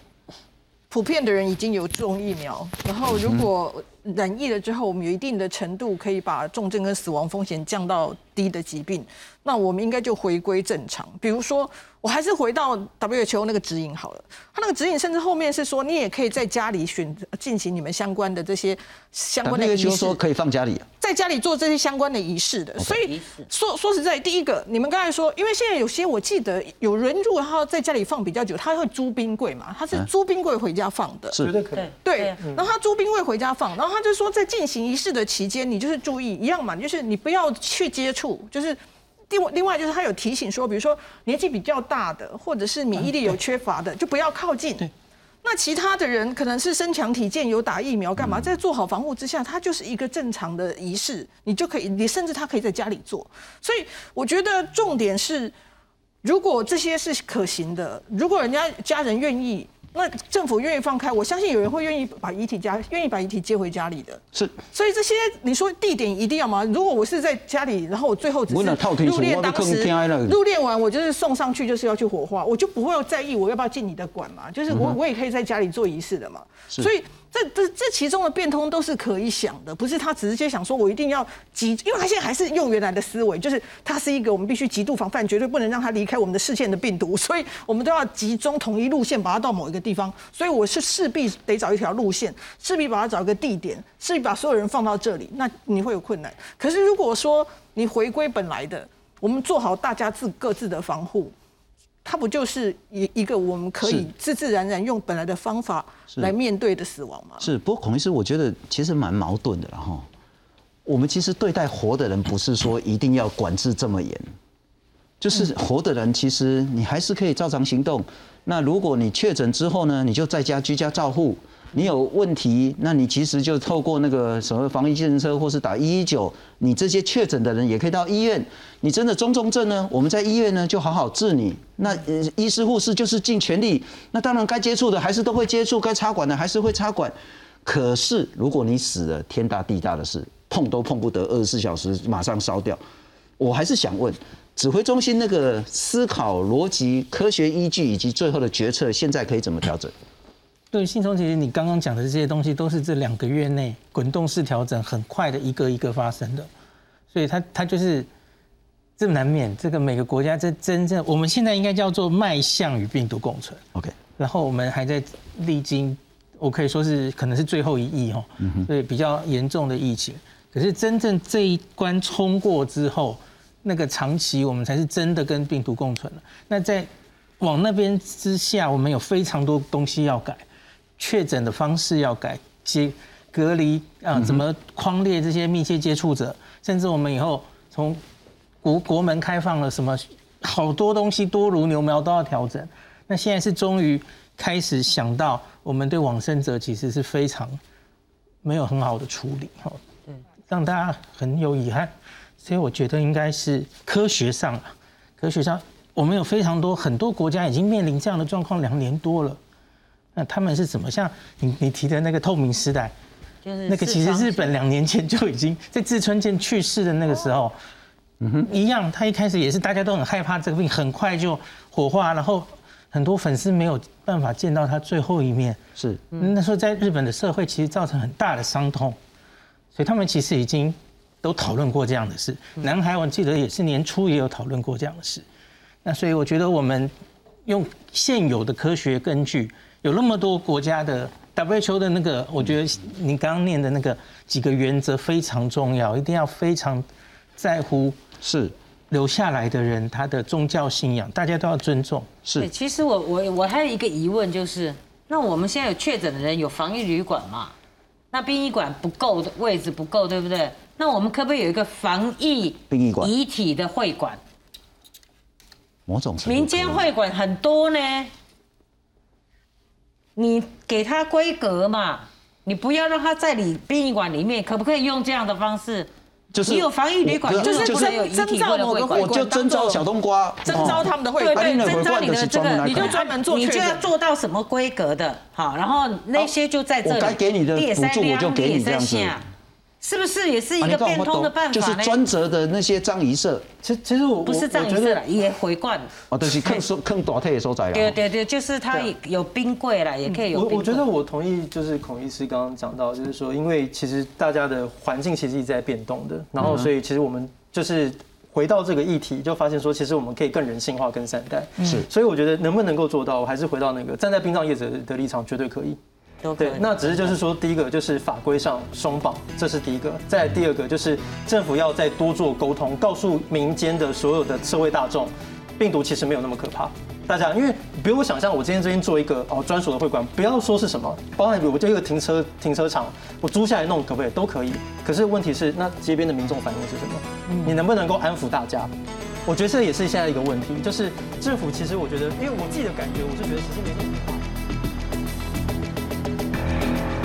Speaker 8: 普遍的人已经有种疫苗，然后如果染疫了之后，我们有一定的程度可以把重症跟死亡风险降到低的疾病，那我们应该就回归正常。比如说，我还是回到 WHO 那个指引好了，它那个指引甚至后面是说，你也可以在家里选择进行你们相关的这些相关的仪式。
Speaker 1: 说可以放家里，
Speaker 8: 在家里做这些相关的仪式的。所以说说实在，第一个，你们刚才说，因为现在有些我记得有人如果他在家里放比较久，他会租冰柜嘛，他是租冰柜回家放的，
Speaker 7: 绝对可以。
Speaker 8: 对，然后他租冰柜回家放，然后他就说在进行仪式的期间，你就是注意一样嘛，就是你不要去接触，就是另外另外就是他有提醒说，比如说年纪比较大的，或者是免疫力有缺乏的，就不要靠近。那其他的人可能是身强体健，有打疫苗干嘛，在做好防护之下，他就是一个正常的仪式，你就可以，你甚至他可以在家里做。所以我觉得重点是，如果这些是可行的，如果人家家人愿意。那政府愿意放开，我相信有人会愿意把遗体家愿意把遗体接回家里的。
Speaker 1: 是，
Speaker 8: 所以这些你说地点一定要吗？如果我是在家里，然后我最后只是入殓当时入殓完，我就是送上去就是要去火化，我就不会在意我要不要进你的馆嘛。就是我我也可以在家里做仪式的嘛。所以。这这这其中的变通都是可以想的，不是他直接想说我一定要集，因为他现在还是用原来的思维，就是它是一个我们必须极度防范，绝对不能让它离开我们的视线的病毒，所以我们都要集中统一路线，把它到某一个地方。所以我是势必得找一条路线，势必把它找一个地点，势必把所有人放到这里，那你会有困难。可是如果说你回归本来的，我们做好大家自各自的防护。它不就是一一个我们可以自自然然用本来的方法来面对的死亡吗？
Speaker 1: 是，不过孔医师，我觉得其实蛮矛盾的哈。我们其实对待活的人，不是说一定要管制这么严，就是活的人，其实你还是可以照常行动。那如果你确诊之后呢，你就在家居家照护。你有问题，那你其实就透过那个什么防疫计程车，或是打一一九，你这些确诊的人也可以到医院。你真的中重症呢，我们在医院呢就好好治你。那，医师护士就是尽全力。那当然该接触的还是都会接触，该插管的还是会插管。可是如果你死了，天大地大的事，碰都碰不得，二十四小时马上烧掉。我还是想问，指挥中心那个思考逻辑、科学依据以及最后的决策，现在可以怎么调整？
Speaker 3: 对，信聪，其实你刚刚讲的这些东西都是这两个月内滚动式调整，很快的一个一个发生的，所以它它就是这难免。这个每个国家这真正我们现在应该叫做迈向与病毒共存。
Speaker 1: OK，
Speaker 3: 然后我们还在历经，我可以说是可能是最后一役哦，对比较严重的疫情。可是真正这一关冲过之后，那个长期我们才是真的跟病毒共存了。那在往那边之下，我们有非常多东西要改。确诊的方式要改，接隔离啊，怎么框列这些密切接触者？甚至我们以后从国国门开放了，什么好多东西多如牛毛都要调整。那现在是终于开始想到，我们对往生者其实是非常没有很好的处理，哈，对，让大家很有遗憾。所以我觉得应该是科学上啊，科学上我们有非常多很多国家已经面临这样的状况两年多了。那他们是怎么像你你提的那个透明时代，就是那个其实日本两年前就已经在志村健去世的那个时候，嗯哼，一样，他一开始也是大家都很害怕这个病，很快就火化，然后很多粉丝没有办法见到他最后一面，
Speaker 1: 是
Speaker 3: 那时候在日本的社会其实造成很大的伤痛，所以他们其实已经都讨论过这样的事。男孩我记得也是年初也有讨论过这样的事，那所以我觉得我们用现有的科学根据。有那么多国家的 WHO 的那个，我觉得你刚刚念的那个几个原则非常重要，一定要非常在乎
Speaker 1: 是
Speaker 3: 留下来的人他的宗教信仰，大家都要尊重。
Speaker 1: 是，
Speaker 2: 其实我我我还有一个疑问，就是那我们现在有确诊的人有防疫旅馆嘛？那殡仪馆不够的位置不够，对不对？那我们可不可以有一个防疫
Speaker 1: 殡仪馆
Speaker 2: 遗体的会馆？
Speaker 1: 某种
Speaker 2: 民间会馆很多呢。你给他规格嘛，你不要让他在你殡仪馆里面，可不可以用这样的方式？
Speaker 1: 就是
Speaker 2: 你有防疫旅馆，就是不是有
Speaker 8: 征召某个会
Speaker 1: 我就征召小冬瓜，
Speaker 8: 征召他们的会
Speaker 2: 对
Speaker 8: 馆，
Speaker 2: 对，征召你的这个，
Speaker 8: 你就专门做
Speaker 2: 你就要。做到什么规格的，好，然后那些就在这里。
Speaker 1: 我该给你的补助我就给你这样子
Speaker 2: 是不是也是一个变通的办法
Speaker 1: 就是？专责的那些葬仪社，
Speaker 7: 其其实我
Speaker 2: 不是这样
Speaker 7: 我觉得
Speaker 2: 子了，也回灌。
Speaker 1: 哦，对是更收更大体的所在了。
Speaker 2: 对对对，就是它有冰柜了，也可以有冰。
Speaker 7: 我我觉得我同意，就是孔医师刚刚讲到，就是说，因为其实大家的环境其实一直在变动的，然后所以其实我们就是回到这个议题，就发现说，其实我们可以更人性化、更善待。
Speaker 1: 是
Speaker 7: 所以我觉得能不能够做到，我还是回到那个站在殡葬业者的立场，绝对可以。对，那只是就是说，第一个就是法规上松绑，这是第一个；再第二个就是政府要再多做沟通，告诉民间的所有的社会大众，病毒其实没有那么可怕。大家，因为比如我想象，我今天这边做一个哦专属的会馆，不要说是什么，包含我就一个停车停车场，我租下来弄可不可以都可以。可是问题是，那街边的民众反应是什么？你能不能够安抚大家？我觉得这也是现在一个问题，就是政府其实我觉得，因为我自己的感觉，我是觉得其实没那么快。